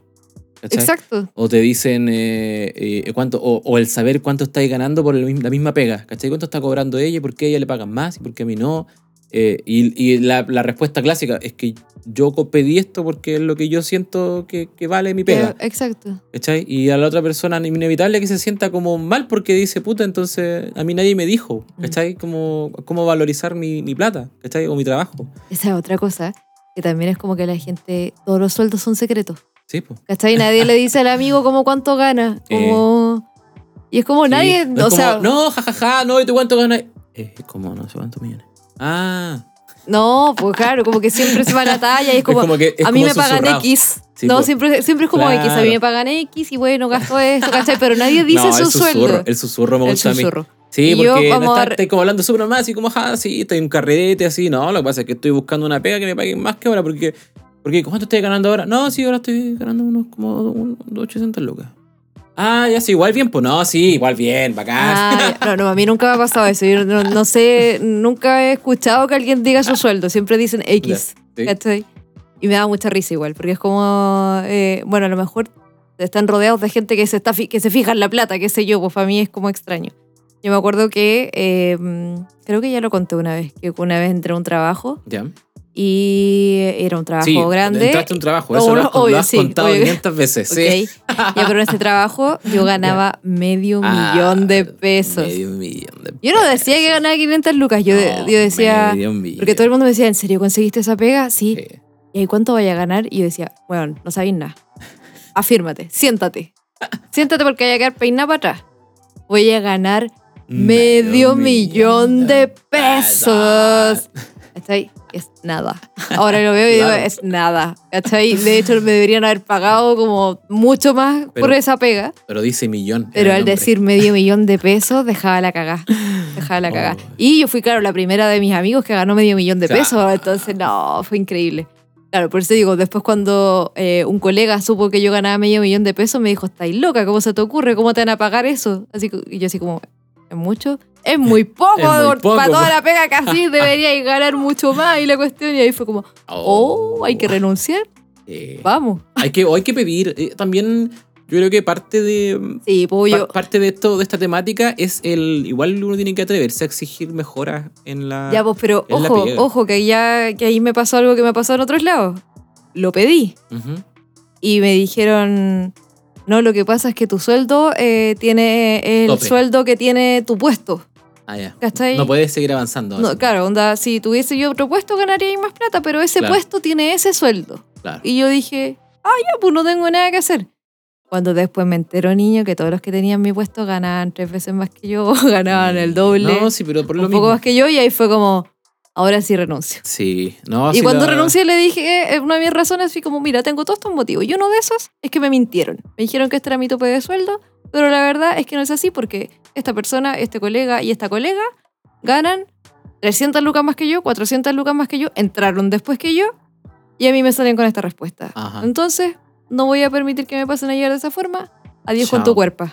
S2: ¿Cachai?
S1: Exacto.
S2: O te dicen eh, eh, cuánto, o, o el saber cuánto estáis ganando por el la misma pega, ¿cachai? ¿Cuánto está cobrando ella por qué a ella le pagan más y por qué a mí no? Eh, y y la, la respuesta clásica es que yo pedí esto porque es lo que yo siento que, que vale mi pega.
S1: Exacto.
S2: ¿Cachai? Y a la otra persona inevitable que se sienta como mal porque dice, puta, entonces a mí nadie me dijo,
S1: Mm.
S2: ¿cachai? Cómo, cómo valorizar mi, mi plata, ¿cachai? O mi trabajo.
S1: Esa es otra cosa, que también es como que la gente, todos los sueldos son secretos.
S2: Sí, pues.
S1: ¿Cachai? Nadie le dice al amigo como cuánto gana. Como... Y es como nadie,
S2: No es
S1: o
S2: como,
S1: sea, no,
S2: no, jajaja, no, ¿y tú cuánto ganas? Eh, como no sé cuántos millones. Ah,
S1: pues claro, como que siempre se va a la talla y es como,
S2: como que es
S1: a mí
S2: como
S1: me pagan. X.
S2: Sí,
S1: no,
S2: pues.
S1: siempre, siempre es como X, a mí me pagan X y bueno, gasto esto, ¿cachai? Pero nadie dice
S2: no,
S1: su
S2: el susurro,
S1: sueldo.
S2: El susurro me
S1: El
S2: gusta a mí. Sí,
S1: Y yo,
S2: porque no está,
S1: re-
S2: estáis como hablando súper nomás, así como, ah, sí, estoy en un carrete, así. No, lo que pasa es que estoy buscando una pega que me paguen más que ahora, porque, porque ¿cuánto estoy ganando ahora? No, sí, ahora estoy ganando unos como unos 800 lucas. Ah, ya sí, igual bien, pues no, sí, igual bien, bacán.
S1: Ah, no, no, a mí nunca me ha pasado eso. Yo no, no sé, nunca he escuchado que alguien diga su sueldo. Siempre dicen X.
S2: Ya, sí.
S1: Y me da mucha risa igual, porque es como, eh, bueno, a lo mejor están rodeados de gente que se, está que se fija en la plata, qué sé yo, pues para mí es como extraño. Yo me acuerdo que, eh, creo que ya lo conté una vez, que una vez entré a un trabajo
S2: Ya.
S1: Y era un trabajo
S2: Sí,
S1: grande.
S2: entraste un trabajo, eso lo has, lo
S1: obvio,
S2: has
S1: sí,
S2: contado
S1: obvio.
S2: 500 veces, sí.
S1: Ok. Ya, pero en ese trabajo yo ganaba medio
S2: Ah,
S1: millón de pesos.
S2: Medio millón de
S1: Yo no decía que ganaba 500 lucas, yo,
S2: No,
S1: yo decía...
S2: medio millón.
S1: Porque todo el mundo me decía, ¿en serio conseguiste esa pega? Sí.
S2: Sí.
S1: ¿Y ahí cuánto vaya a ganar? Y yo decía, bueno, no sabéis nada. Afírmate, siéntate. Siéntate porque voy a quedar peinada para atrás. Voy a ganar medio millón de pesos. ¿Cachai? Es nada. Ahora lo veo y digo,
S2: Claro.
S1: es nada. ¿Cachai? De hecho, me deberían haber pagado como mucho más por
S2: Pero-
S1: esa pega.
S2: Pero dice millón.
S1: Pero al decir medio millón de pesos, dejaba la cagá. Dejaba la cagá.
S2: Oh.
S1: Y yo fui, claro, la primera de mis amigos que ganó medio millón de
S2: Claro.
S1: pesos. Entonces, no, fue increíble. Claro, por eso digo, después cuando eh, un colega supo que yo ganaba medio millón de pesos, me dijo, estáis loca, ¿cómo se te ocurre? ¿Cómo te van a pagar eso? Así y yo así como, ¿es mucho? Es muy poco,
S2: Es muy
S1: por-
S2: poco,
S1: para toda
S2: po.
S1: la pega casi deberíais ganar mucho más. Y la cuestión, y ahí fue como, oh, hay que renunciar,
S2: Eh,
S1: vamos.
S2: hay, que, hay que pedir. eh, también, yo creo que parte de.
S1: Sí, pues
S2: Pa- parte de esto, de esta temática, es el. Igual uno tiene que atreverse a exigir mejoras en la.
S1: Ya, pues, pero ojo, ojo, que ya que ahí me pasó algo que me pasó en otros lados. Lo pedí y me dijeron, no, lo que pasa es que tu sueldo eh, tiene el
S2: Tope.
S1: sueldo que tiene tu puesto.
S2: Ah, ya.
S1: ¿Cachai?
S2: No puedes seguir avanzando.
S1: No,
S2: así.
S1: claro, onda, si tuviese yo otro puesto ganaría más plata, pero ese
S2: Claro.
S1: puesto tiene ese sueldo.
S2: Claro.
S1: Y yo dije, ah, ya, pues no tengo nada que hacer. Cuando después me entero, niño, que todos los que tenían mi puesto ganaban tres veces más que yo, ganaban el doble,
S2: No, sí, pero por lo
S1: un
S2: mismo.
S1: poco más que yo, y ahí fue como, ahora sí renuncio.
S2: Sí, no,
S1: y cuando
S2: la-
S1: renuncié le dije, eh, una de mis razones fui como, mira, tengo todos estos motivos. Y uno de esos es que me mintieron. Me dijeron que este era mi tope de sueldo, pero la verdad es que no es así porque esta persona, este colega y esta colega ganan 300 lucas más que yo, 400 lucas más que yo, entraron después que yo y a mí me salen con esta respuesta.
S2: Ajá.
S1: Entonces, no voy a permitir que me pasen a llegar de esa forma. Adiós con tu cuerpo.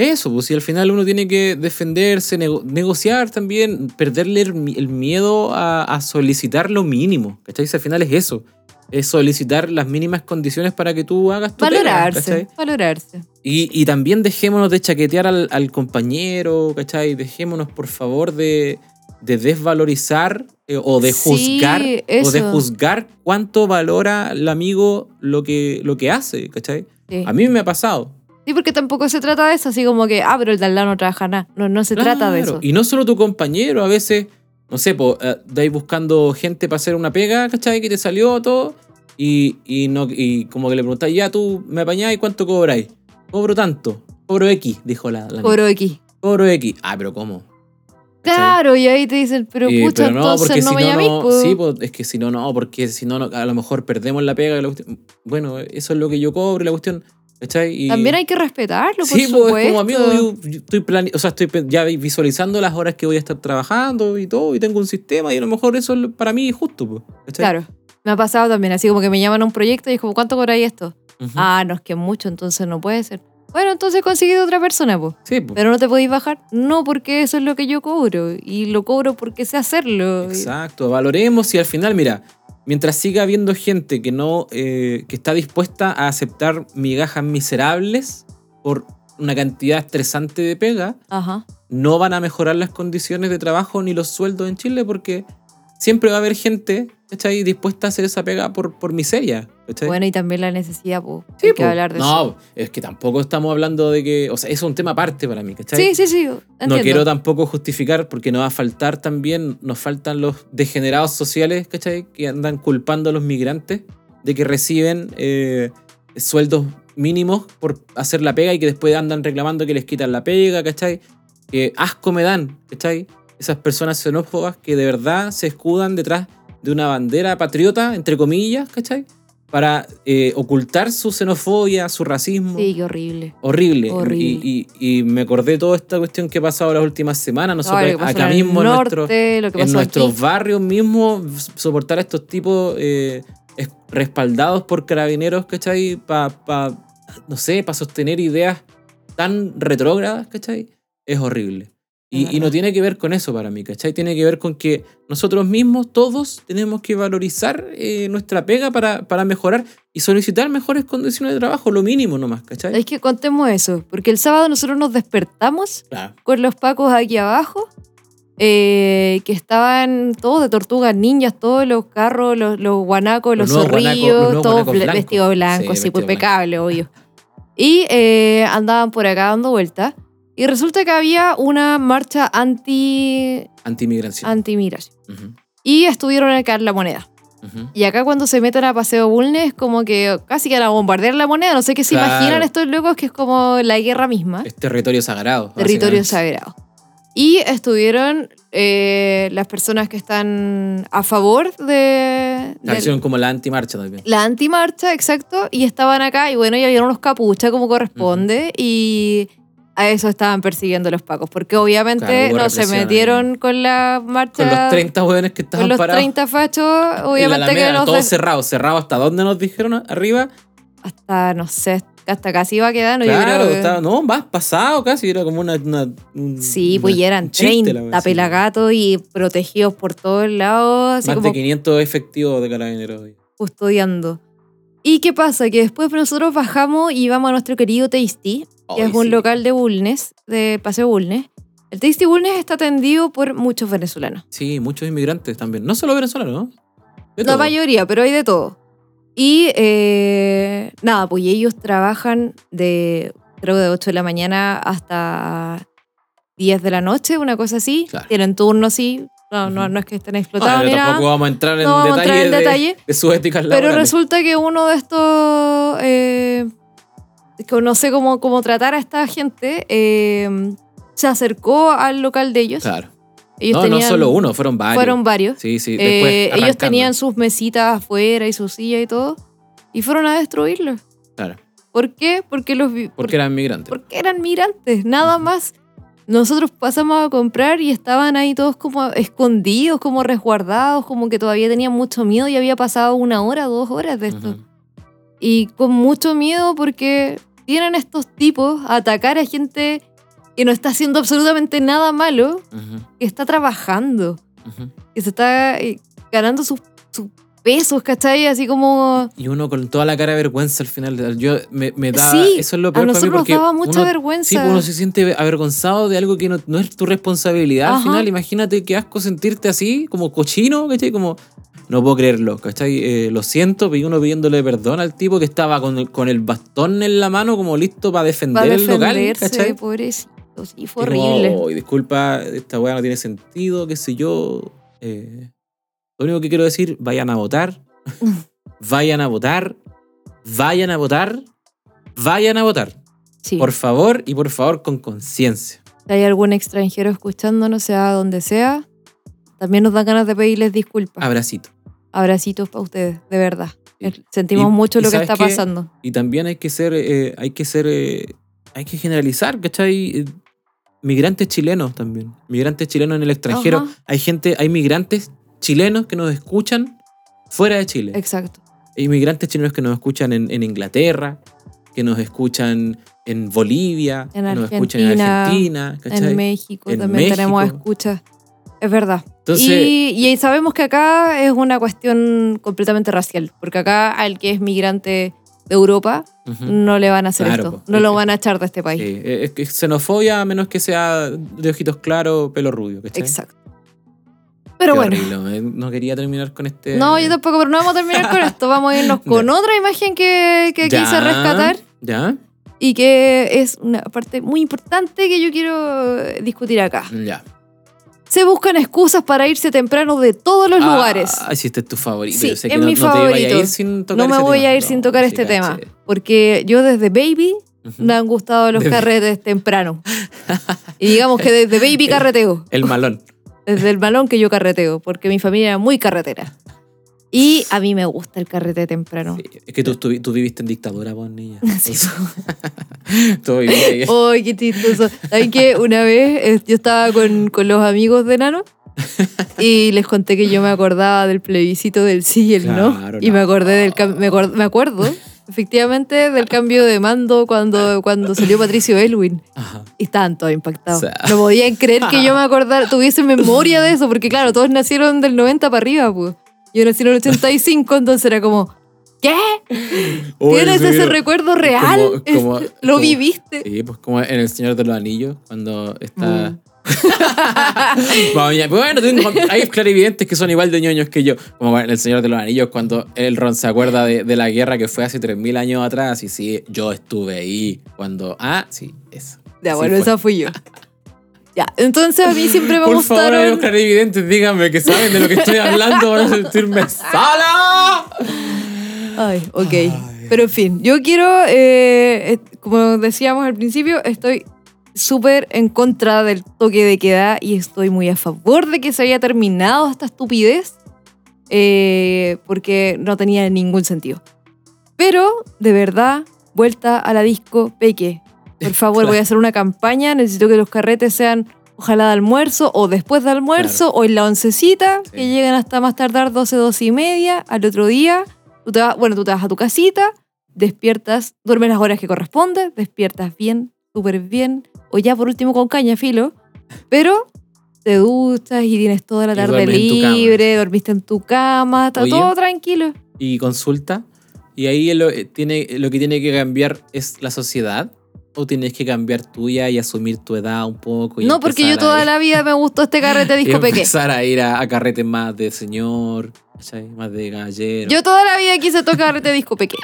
S2: Eso, pues si al final uno tiene que defenderse, nego- negociar también, perderle el, el miedo a, a solicitar lo mínimo. ¿Cachai? Si al final es eso. Es solicitar las mínimas condiciones para que tú hagas tu
S1: Valorarse,
S2: ¿cachai?
S1: valorarse.
S2: Y, y también dejémonos de chaquetear al, al compañero, ¿cachai? Dejémonos, por favor, de, de desvalorizar eh, o de
S1: Sí,
S2: juzgar o de juzgar cuánto valora el amigo lo que, lo que hace, ¿cachai?
S1: Sí.
S2: A mí me ha pasado.
S1: Sí, porque tampoco se trata de eso, así como que, ah, pero el de al lado no trabaja nada. No, no se trata de eso.
S2: Y no solo tu compañero, a veces, no sé, po, eh, ahí buscando gente para hacer una pega, ¿cachai? Que te salió todo. Y, y, no, y como que le preguntáis, ya tú me apañás y cuánto cobráis. Cobro tanto. Cobro X, dijo la, la
S1: Cobro X.
S2: Cobro X. Ah, pero ¿cómo?
S1: Claro, y ahí te dicen, pero
S2: Eh,
S1: pucha,
S2: pero no,
S1: entonces
S2: porque
S1: no
S2: si
S1: me
S2: no, sí, pues, es que si no, no, porque si no, no, a lo mejor perdemos la pega. la cuestión- bueno, eso es lo que yo cobro la cuestión. Y,
S1: También hay que respetarlo, por
S2: Sí, pues
S1: supuesto.
S2: es como amigo, yo, yo estoy plane- o sea, estoy ya visualizando las horas que voy a estar trabajando y todo, y tengo un sistema, y a lo mejor eso para mí es justo, pues.
S1: Claro, me ha pasado también, así como que me llaman a un proyecto y es como, ¿cuánto cobráis esto?
S2: Ujú.
S1: Ah, no, es que mucho, entonces no puede ser. Bueno, entonces conseguí otra persona, pues.
S2: sí, pues.
S1: Pero no te podéis bajar. No, porque eso es lo que yo cobro. Y lo cobro porque sé hacerlo.
S2: Exacto, valoremos y al final, mira, mientras siga habiendo gente que no, eh, que está dispuesta a aceptar migajas miserables por una cantidad estresante de pega,
S1: Ajá.
S2: no van a mejorar las condiciones de trabajo ni los sueldos en Chile porque siempre va a haber gente, dispuesta a hacer esa pega por, por miseria, ¿cachai?
S1: Bueno, y también la necesidad, pues.
S2: Sí,
S1: hay que
S2: po.
S1: hablar de
S2: no,
S1: eso.
S2: es que tampoco estamos hablando de que, o sea, eso es un tema aparte para mí, ¿cachai?
S1: Sí, sí, sí. Entiendo.
S2: No quiero tampoco justificar porque nos va a faltar también, nos faltan los degenerados sociales, ¿cachai? Que andan culpando a los migrantes de que reciben eh, sueldos mínimos por hacer la pega y que después andan reclamando que les quitan la pega, ¿cachai? Que asco me dan, ¿cachai? Esas personas xenófobas que de verdad se escudan detrás de una bandera patriota, entre comillas, ¿cachai? Para eh, ocultar su xenofobia, su racismo.
S1: Sí, qué horrible.
S2: Horrible.
S1: Horrible.
S2: Y, y- y me acordé toda esta cuestión que ha pasado las últimas semanas. Nosotros
S1: pasó
S2: acá
S1: en
S2: mismo en, nuestro- en nuestros
S1: aquí.
S2: barrios mismos, soportar a estos tipos eh, es- respaldados por carabineros, ¿cachai? Para, no sé, para sostener ideas tan retrógradas, ¿cachai? Es horrible. Y, y no tiene que ver con eso para mí, ¿cachai? Tiene que ver con que nosotros mismos, todos, tenemos que valorizar eh, nuestra pega para, para mejorar y solicitar mejores condiciones de trabajo, lo mínimo nomás, ¿cachai?
S1: Es que contemos eso, porque el sábado nosotros nos despertamos
S2: Claro.
S1: con los pacos aquí abajo, eh, que estaban todos de tortugas ninjas, todos los carros, los, los guanacos,
S2: Los
S1: los, zorrillos,
S2: los nuevos
S1: todos bla-
S2: blancos.
S1: vestidos blancos,
S2: Sí,
S1: sí, pues impecable, obvio. Y eh, andaban por acá dando vueltas. Y resulta que había una marcha anti
S2: Antimigración.
S1: anti-migración.
S2: Ujú,
S1: Y estuvieron acá en la moneda. Y acá cuando se meten a Paseo Bulnes, es como que casi que van a bombardear la moneda. No sé qué se
S2: Claro.
S1: imaginan estos locos, que es como la guerra misma.
S2: Es territorio sagrado.
S1: territorio sagrado. Y estuvieron eh, las personas que están a favor de,
S2: La
S1: de
S2: acción como la antimarcha también.
S1: la antimarcha, exacto, y estaban acá y bueno, ya vieron unos capuchas como corresponde y a eso estaban persiguiendo los pacos, porque obviamente
S2: Claro,
S1: no se metieron con la marcha...
S2: Con los 30 jóvenes que estaban
S1: con los
S2: parados.
S1: 30 fachos, obviamente que
S2: Alameda,
S1: nos
S2: todo
S1: de-
S2: cerrado, cerrado hasta dónde nos dijeron arriba.
S1: hasta, no sé, hasta casi iba quedando.
S2: claro,
S1: que-
S2: estaba, no, más pasado casi, era como una. una- un-
S1: Sí, pues ya eran
S2: un chiste, la
S1: 30
S2: wea, sí.
S1: pelagatos y protegidos por todos lados, así
S2: Más
S1: como
S2: de 500 efectivos de carabineros.
S1: custodiando. ¿Y qué pasa? Que después nosotros bajamos y vamos a nuestro querido Tasty, que
S2: Ay,
S1: es un
S2: sí.
S1: local de Bulnes, de Paseo Bulnes. El Tasty Bulnes está atendido por muchos venezolanos.
S2: Sí, muchos inmigrantes también. No solo venezolanos, ¿no? De
S1: La mayoría, pero hay de todo. Y eh, nada, pues ellos trabajan de, creo, de 8 de la mañana hasta 10 de la noche, una cosa así.
S2: Claro.
S1: Tienen turno, sí. No, no, no es que estén
S2: Ah,
S1: explotados
S2: pero
S1: ni nada.
S2: tampoco vamos a entrar en
S1: No
S2: detalle,
S1: entrar en
S2: de,
S1: detalle.
S2: de sus éticas
S1: Pero
S2: laborales.
S1: resulta que uno de estos, eh, sé cómo, cómo tratar a esta gente, eh, se acercó al local de ellos.
S2: Claro.
S1: Ellos
S2: no,
S1: tenían,
S2: no solo uno, fueron varios.
S1: Fueron varios.
S2: Sí, sí.
S1: Eh,
S2: Después
S1: ellos
S2: arrancando.
S1: tenían sus mesitas afuera y sus sillas y todo. Y fueron a destruirlo.
S2: Claro.
S1: ¿Por qué? Porque los
S2: Porque eran migrantes.
S1: porque eran migrantes, nada
S2: Ujú.
S1: más. Nosotros pasamos a comprar y estaban ahí todos como escondidos, como resguardados, como que todavía tenían mucho miedo y había pasado una hora, dos horas de esto.
S2: Ujú.
S1: Y con mucho miedo porque tienen estos tipos a atacar a gente que no está haciendo absolutamente nada malo, que está trabajando, que se está eh, ganando sus, sus pesos, ¿cachai? Así como...
S2: Y uno con toda la cara de vergüenza al final. Yo me, me da.
S1: Sí,
S2: eso es lo
S1: A
S2: peor para mí
S1: nosotros nos
S2: porque
S1: daba mucha
S2: uno-
S1: vergüenza.
S2: Sí, uno se siente avergonzado de algo que no, no es tu responsabilidad. Al final, imagínate qué asco sentirte así, como cochino, ¿cachai? Como, no puedo creerlo, ¿cachai? Eh, lo siento, y uno pidiéndole perdón al tipo que estaba con el, con el bastón en la mano, como listo para defender,
S1: para
S2: el local, ¿cachai?
S1: pobrecito. Sí, fue
S2: Y como,
S1: horrible.
S2: "Ay, disculpa, esta weá no tiene sentido, qué sé yo. Eh, lo único que quiero decir, vayan a votar. vayan a votar. Vayan a votar. Vayan a votar.
S1: Sí,
S2: Por favor y por favor con conciencia.
S1: Si hay algún extranjero escuchándonos, sea donde sea, también nos dan ganas de pedirles disculpas.
S2: Abracito.
S1: Abracitos para ustedes, de verdad.
S2: Sí.
S1: Sentimos
S2: Y-
S1: mucho lo que
S2: ¿sabes
S1: está pasando.
S2: Y también hay que ser, eh, hay que ser, eh, hay que generalizar, ¿cachai? Eh, Migrantes chilenos también. Migrantes chilenos en el extranjero.
S1: Ajá.
S2: Hay gente, hay migrantes chilenos que nos escuchan fuera de Chile.
S1: Exacto.
S2: Hay migrantes chilenos que nos escuchan en, en Inglaterra, que nos escuchan en Bolivia,
S1: En
S2: que nos escuchan en
S1: Argentina,
S2: ¿cachai?
S1: En México
S2: En
S1: también tenemos
S2: México.
S1: escuchas. Es verdad.
S2: Entonces,
S1: y, y sabemos que acá es una cuestión completamente racial, porque acá al que es migrante de Europa no le van a hacer
S2: Claro,
S1: esto, no
S2: Es
S1: lo van a echar de este país.
S2: Sí, es xenofobia a menos que sea de ojitos claros, pelo rubio, ¿cachai?
S1: Exacto. Pero
S2: Qué
S1: bueno.
S2: horrible, no quería terminar con este...
S1: No, yo tampoco, pero no vamos a terminar con esto. Vamos a irnos con
S2: Ya.
S1: otra imagen que, que
S2: Ya,
S1: quise rescatar
S2: ¿Ya?
S1: y que es una parte muy importante que yo quiero discutir acá.
S2: Ya.
S1: Se buscan excusas para irse temprano de todos los lugares.
S2: Ah, sí, este es tu favorito.
S1: Sí,
S2: Yo sé
S1: es
S2: que no,
S1: mi
S2: no te iba a
S1: favorito.
S2: ir sin tocar
S1: No me voy
S2: tema.
S1: a ir sin tocar este tema, porque yo desde baby me han gustado los carretes temprano. Y digamos que desde baby carreteo,
S2: El malón.
S1: desde el balón que yo carreteo, porque mi familia era muy carretera. Y a mí me gusta el carrete temprano.
S2: Sí, Es que tú, tú, tú viviste en dictadura, vos, niña.
S1: Sí.
S2: Ahí.
S1: ¡Ay, qué chistoso! ¿Saben que Una vez eh, yo estaba con, con los amigos de Nano y les conté que yo me acordaba del plebiscito del sí y el no.
S2: Claro,
S1: Y me
S2: no.
S1: acordé del me, acuer- me acuerdo, efectivamente, del cambio de mando cuando, cuando salió Patricio Elwin.
S2: Ajá.
S1: Y estaban todos impactados.
S2: O sea.
S1: No podían creer que yo me acordara, tuviese memoria de eso, porque claro, todos nacieron del 90 para arriba, pues. Yo nací en el 85, entonces era como, ¿qué? ¿Tienes ese
S2: mira,
S1: recuerdo real?
S2: como- como-
S1: Es- ¿Lo
S2: como-
S1: viviste?
S2: Sí, pues como en El Señor de los Anillos, cuando está...
S1: Mm.
S2: Bueno, tengo- hay clarividentes que son igual de ñoños que yo. Como en El Señor de los Anillos, cuando el Ron se acuerda de, de la guerra que fue hace 3.000 años atrás. Y sí, yo estuve ahí cuando... Ah, sí, eso.
S1: Ya, bueno,
S2: fue.
S1: esa fui yo. Ya, entonces a mí siempre me
S2: Por favor,
S1: gustaron.
S2: los clarividentes, díganme que saben de lo que estoy hablando para sentirme sola.
S1: Ay, ok. Pero en fin, yo quiero, eh, como decíamos al principio, estoy súper en contra del toque de queda y estoy muy a favor de que se haya terminado esta estupidez eh, porque no tenía ningún sentido. Pero, de verdad, vuelta a la disco Peque. Por favor, voy a hacer una campaña. Necesito que los carretes sean ojalá de almuerzo o después de almuerzo o en la oncecita,
S2: Sí.
S1: que lleguen hasta más tardar 12, 12 y media al otro día. Tú te vas, bueno, tú te vas a tu casita, despiertas, duermes las horas que corresponde, despiertas bien, súper bien, o ya por último con caña, filo, pero te duchas y tienes toda la tarde
S2: en
S1: libre, dormiste en tu cama, está
S2: Oye.
S1: todo tranquilo.
S2: Y consulta. Y ahí lo, eh, tiene, lo que tiene que cambiar es la sociedad. ¿O tienes que cambiar tuya y asumir tu edad un poco? y
S1: No, porque yo toda
S2: ir-
S1: la vida me gustó este carrete disco peque.
S2: empezar a ir a, a carretes más de señor, más de gallero.
S1: Yo toda la vida quise tocar carrete disco peque.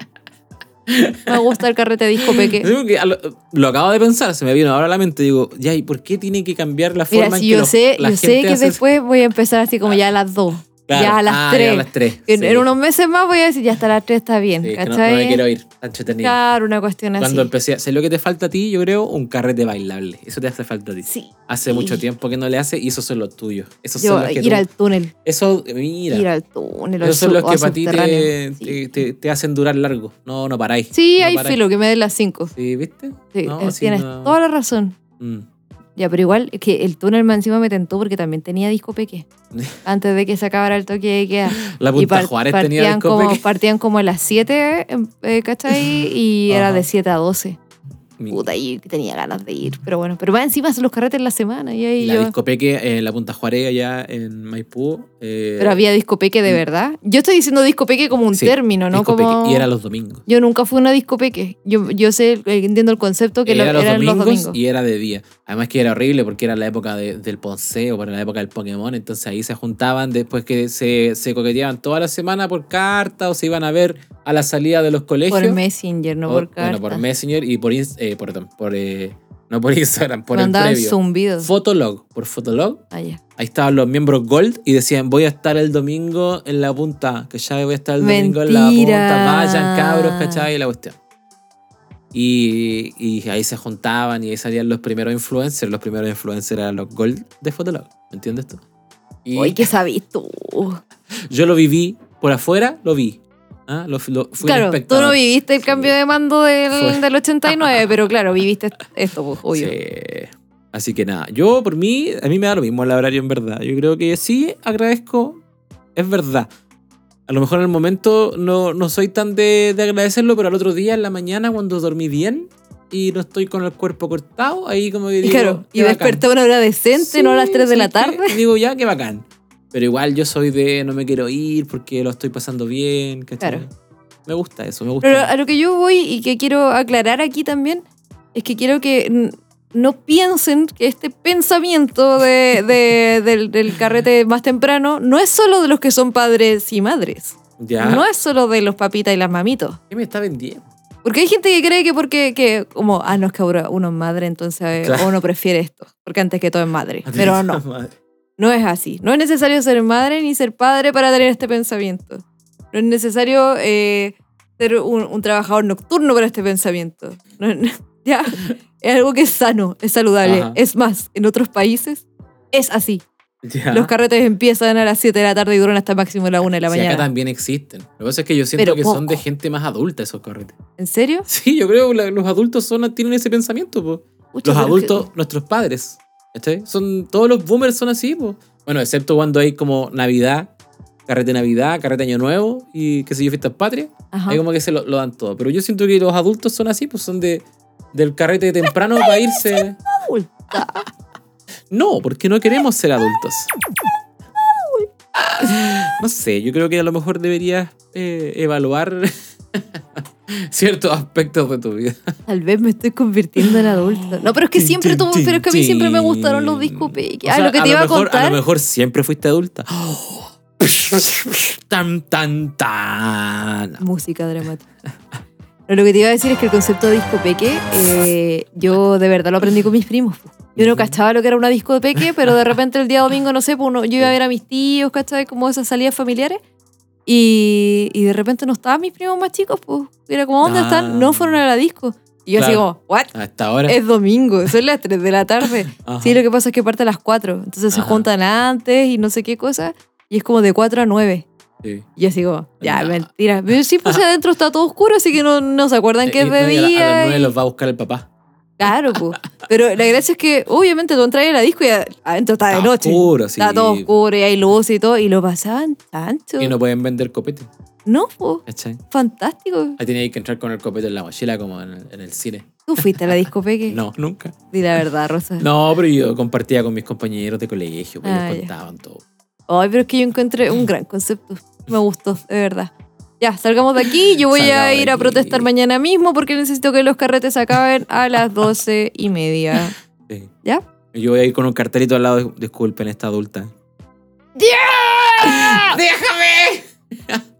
S1: Me gusta el carrete disco peque.
S2: Digo que a lo, lo acabo de pensar, se me vino ahora a la mente. Digo, ya, ¿y por qué tiene que cambiar la forma
S1: Mira,
S2: en
S1: si
S2: que
S1: yo
S2: los-
S1: sé,
S2: la
S1: yo sé
S2: gente
S1: que
S2: hace-
S1: después voy a empezar así como ya a las 2.
S2: Claro.
S1: Ya a las
S2: Ah,
S1: 3.
S2: ya a las 3.
S1: En, en unos meses más voy a decir, ya hasta las 3 está bien,
S2: Sí, que no,
S1: ¿cachai?
S2: no me quiero ir, entretenido.
S1: Claro, una cuestión así.
S2: Cuando empecé, a- sé lo que te falta a ti, yo creo, un carrete bailable. Eso te hace falta a ti.
S1: Sí.
S2: Hace
S1: Sí.
S2: mucho tiempo que no le hace y esos son los tuyos. Esos
S1: Yo,
S2: son los que
S1: ir
S2: tú-
S1: al túnel.
S2: Eso, mira.
S1: Ir al túnel.
S2: esos son los que para ti te.
S1: Sí,
S2: te, te- te hacen durar largo. No, no paráis.
S1: Sí,
S2: No
S1: hay
S2: paráis.
S1: filo, que me den las 5.
S2: Sí, ¿viste?
S1: Sí,
S2: No,
S1: eh,
S2: sí,
S1: tienes
S2: no.
S1: toda la razón.
S2: Mm.
S1: Ya, pero igual, es que el túnel más encima me tentó porque también tenía disco peque. Antes de que se acabara el toque de queda.
S2: La
S1: Y
S2: Punta
S1: par-
S2: Juárez tenía
S1: partían, como,
S2: discoteca.
S1: partían como a las 7, eh, ¿cachai? Y era
S2: Ajá.
S1: de 7 a 12.
S2: Mi-
S1: Puta, y tenía ganas de ir. Pero bueno, pero más encima los carretes en la semana. Y ahí
S2: la
S1: yo-
S2: discopeque en la Punta Juárez allá en Maipú. eh,
S1: Pero había discopeque de verdad. Yo estoy diciendo discopeque como un
S2: Sí,
S1: término, ¿no? Como...
S2: Y era los domingos.
S1: Yo nunca fui a una discopeque. Yo, yo sé, eh, entiendo el concepto que lo-
S2: era los
S1: eran
S2: domingos,
S1: los domingos.
S2: y era de día. Además que era horrible porque era la época de- del ponceo, para la época del Pokémon. Entonces ahí se juntaban después que se, se coqueteaban toda la semana por carta o se iban a ver a la salida de los colegios.
S1: Por Messenger, no
S2: O-
S1: por
S2: Bueno,
S1: carta.
S2: por Messenger y por, Ins- eh, perdón, por eh, no por Instagram, por el
S1: Mandaban
S2: previo.
S1: zumbidos.
S2: Fotolog, por Fotolog.
S1: Ah.
S2: Ahí estaban los miembros Gold y decían, voy a estar el domingo en la punta, que ya voy a estar el domingo en la
S1: Mentira.
S2: punta, vayan cabros, ¿cachai? Y la cuestión. Y, y ahí se juntaban y ahí salían los primeros influencers. Los primeros influencers eran los Gold de Fotolog. ¿Me entiendes tú? Y
S1: Uy, ¿qué sabís tú?
S2: yo lo viví por afuera, lo vi. ¿Ah? Lo, lo- fui
S1: Claro, tú no viviste el
S2: Sí.
S1: cambio de mando del, del 89, pero claro, viviste esto, pues, obvio.
S2: Sí. Así que nada, yo por mí, a mí me da lo mismo el horario en verdad. Yo creo que sí agradezco, es verdad. A lo mejor en el momento no, no soy tan de, de agradecerlo, pero al otro día en la mañana cuando dormí bien y no estoy con el cuerpo cortado, ahí como que
S1: Y
S2: digo,
S1: claro, y
S2: qué bacán.
S1: desperté a una hora decente, no a las
S2: Sí,
S1: 3 de la
S2: sí, que-
S1: tarde.
S2: Digo, ya, qué bacán. Pero igual yo soy de no me quiero ir porque lo estoy pasando bien, ¿cachai?
S1: Claro.
S2: Me gusta eso, me gusta.
S1: Pero a lo que yo voy y que quiero aclarar aquí también es que quiero que no piensen que este pensamiento de- de- del, del carrete más temprano no es solo de los que son padres y madres.
S2: ya.
S1: No es solo de los papitas y las mamitos.
S2: ¿Qué me está vendiendo?
S1: Porque hay gente que cree que porque, que, como, ah, no es que uno es madre, entonces eh,
S2: Claro.
S1: uno prefiere esto, porque antes que todo es madre. Pero no,
S2: Madre.
S1: No es así. No es necesario ser madre ni ser padre para tener este pensamiento. No es necesario eh, ser un, un trabajador nocturno para este pensamiento. No- no- ya, es algo que es sano, es saludable.
S2: Ajá.
S1: Es más, en otros países es así.
S2: Ya.
S1: Los carretes empiezan a las 7 de la tarde y duran hasta máximo la 1 de la
S2: Sí, acá
S1: mañana.
S2: también existen. Lo que pasa es que yo siento
S1: Pero
S2: que son de gente más adulta esos carretes.
S1: ¿En serio?
S2: Sí, yo creo que los adultos son, tienen ese pensamiento. po. Los
S1: que-
S2: adultos, nuestros padres. Son, todos los boomers son así. po. Bueno, excepto cuando hay como Navidad, carrete Navidad, carrete Año Nuevo y qué sé yo, fiestas patrias. Ahí como que se lo, lo dan todo. Pero yo siento que los adultos son así, pues son de del carrete temprano para irse.
S1: Adulta.
S2: No, porque no queremos ser adultos. No sé, yo creo que a lo mejor deberías eh, evaluar ciertos aspectos de tu vida.
S1: Tal vez me estoy convirtiendo en adulto. No, pero es que siempre
S2: tin,
S1: pero es que a mí siempre me gustaron los discos pequeños. Ah, lo que te iba a
S2: mejor,
S1: contar.
S2: A lo mejor siempre fuiste adulta. Tan, tan, tan.
S1: Música dramática. No, lo que te iba a decir es que el concepto de disco peque, eh, yo de verdad lo aprendí con mis primos. Yo no cachaba lo que era una disco de peque, pero de repente el día domingo, no sé, pues uno- yo iba a ver a mis tíos, ¿cachai? Como esas salidas familiares. Y, y de repente no estaban mis primos más chicos, pues. Era como, ¿dónde
S2: Ah.
S1: están? No fueron a la disco. Y yo así
S2: Claro.
S1: como, ¿what?
S2: Hasta ahora.
S1: Es domingo, son las 3 de la tarde. Sí, lo que pasa es que parte a las 4. Entonces se
S2: Ajá.
S1: juntan antes y no sé qué cosa. Y es como de 4 a 9.
S2: Sí.
S1: Y yo así como, ya,
S2: No.
S1: mentira. Pero sí, pues adentro está todo oscuro, así que no, no se acuerdan que
S2: Eh,
S1: es
S2: no,
S1: de
S2: y a la- A
S1: día.
S2: las nueve
S1: y-
S2: los va a buscar el papá.
S1: Claro, pues. Pero la gracia es que, obviamente, tú entras a la disco y adentro está de noche.
S2: oscuro, sí.
S1: Está todo oscuro y hay luz y todo. Y lo pasaban tanto.
S2: Y no pueden vender copete.
S1: No, pues. Fantástico.
S2: Ahí tenía que entrar con el copete en la mochila como en el, en el cine.
S1: Tú fuiste a la disco peque.
S2: No, nunca.
S1: Di la verdad, Rosa.
S2: No, pero yo compartía con mis compañeros de colegio, pues
S1: Ah,
S2: ellos
S1: ya.
S2: contaban todo.
S1: Ay, pero es que yo encontré un gran concepto. Me gustó, de verdad. Ya, salgamos de aquí. Yo voy a ir a protestar mañana mismo porque necesito que los carretes acaben a las doce y media.
S2: Sí.
S1: ¿Ya?
S2: Yo voy a ir con un cartelito al lado, disculpen, esta adulta. ¡Déjame!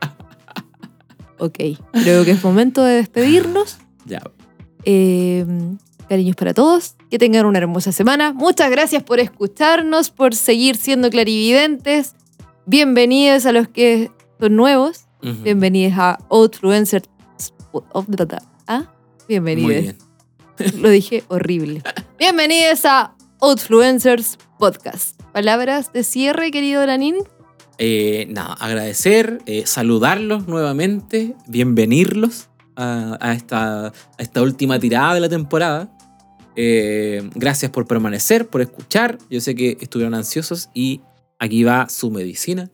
S1: Ok, creo que es momento de despedirnos.
S2: Ya.
S1: Eh, cariños para todos. Que tengan una hermosa semana. Muchas gracias por escucharnos, por seguir siendo clarividentes. Bienvenidos a los que son nuevos.
S2: Ujú.
S1: Bienvenidos a Outfluencer. ¿Ah?
S2: Muy
S1: Bienvenidos.
S2: bien.
S1: Lo dije horrible. Bienvenidos a Outfluencers Podcast. Palabras de cierre, querido Lanín.
S2: Eh, nada, agradecer, eh, saludarlos nuevamente, bienvenirlos a, a esta, a esta última tirada de la temporada. Eh, gracias por permanecer, por escuchar. Yo sé que estuvieron ansiosos y aquí va su medicina.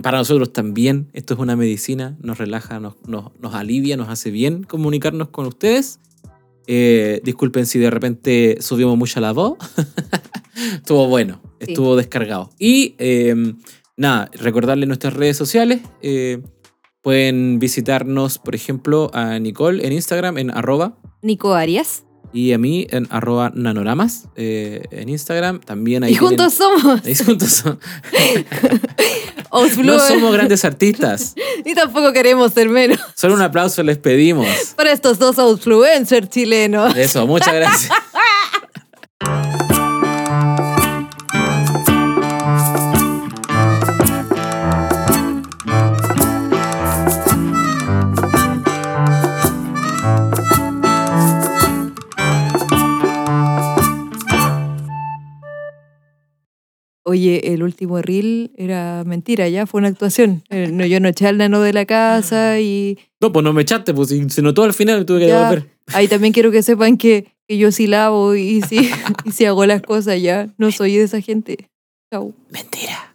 S2: Para nosotros también esto es una medicina, nos relaja, nos, nos, nos alivia, nos hace bien comunicarnos con ustedes. Eh, disculpen si de repente subimos mucho la voz. estuvo bueno,
S1: Sí.
S2: estuvo descargado. Y eh, nada, recordarles nuestras redes sociales. eh, pueden visitarnos, por ejemplo, a Nicole en Instagram en arroba
S1: Nico Arias.
S2: Y a mí en arroba nanoramas eh, en Instagram. También ahí
S1: Y juntos somos
S2: ahí juntos son- no somos grandes artistas.
S1: Y tampoco queremos ser menos.
S2: Solo un aplauso les pedimos.
S1: Para estos dos Outfluencers chilenos.
S2: Eso, muchas gracias.
S1: Oye, el último reel era mentira, ya fue una actuación. Eh, no, yo no eché al nano de la casa y
S2: No, pues no me echaste, pues si se notó al final, tuve que
S1: ya.
S2: devolver.
S1: Ahí también quiero que sepan que, que yo sí lavo y sí, y sí hago las cosas ya. No soy de esa gente. Chau.
S2: Mentira.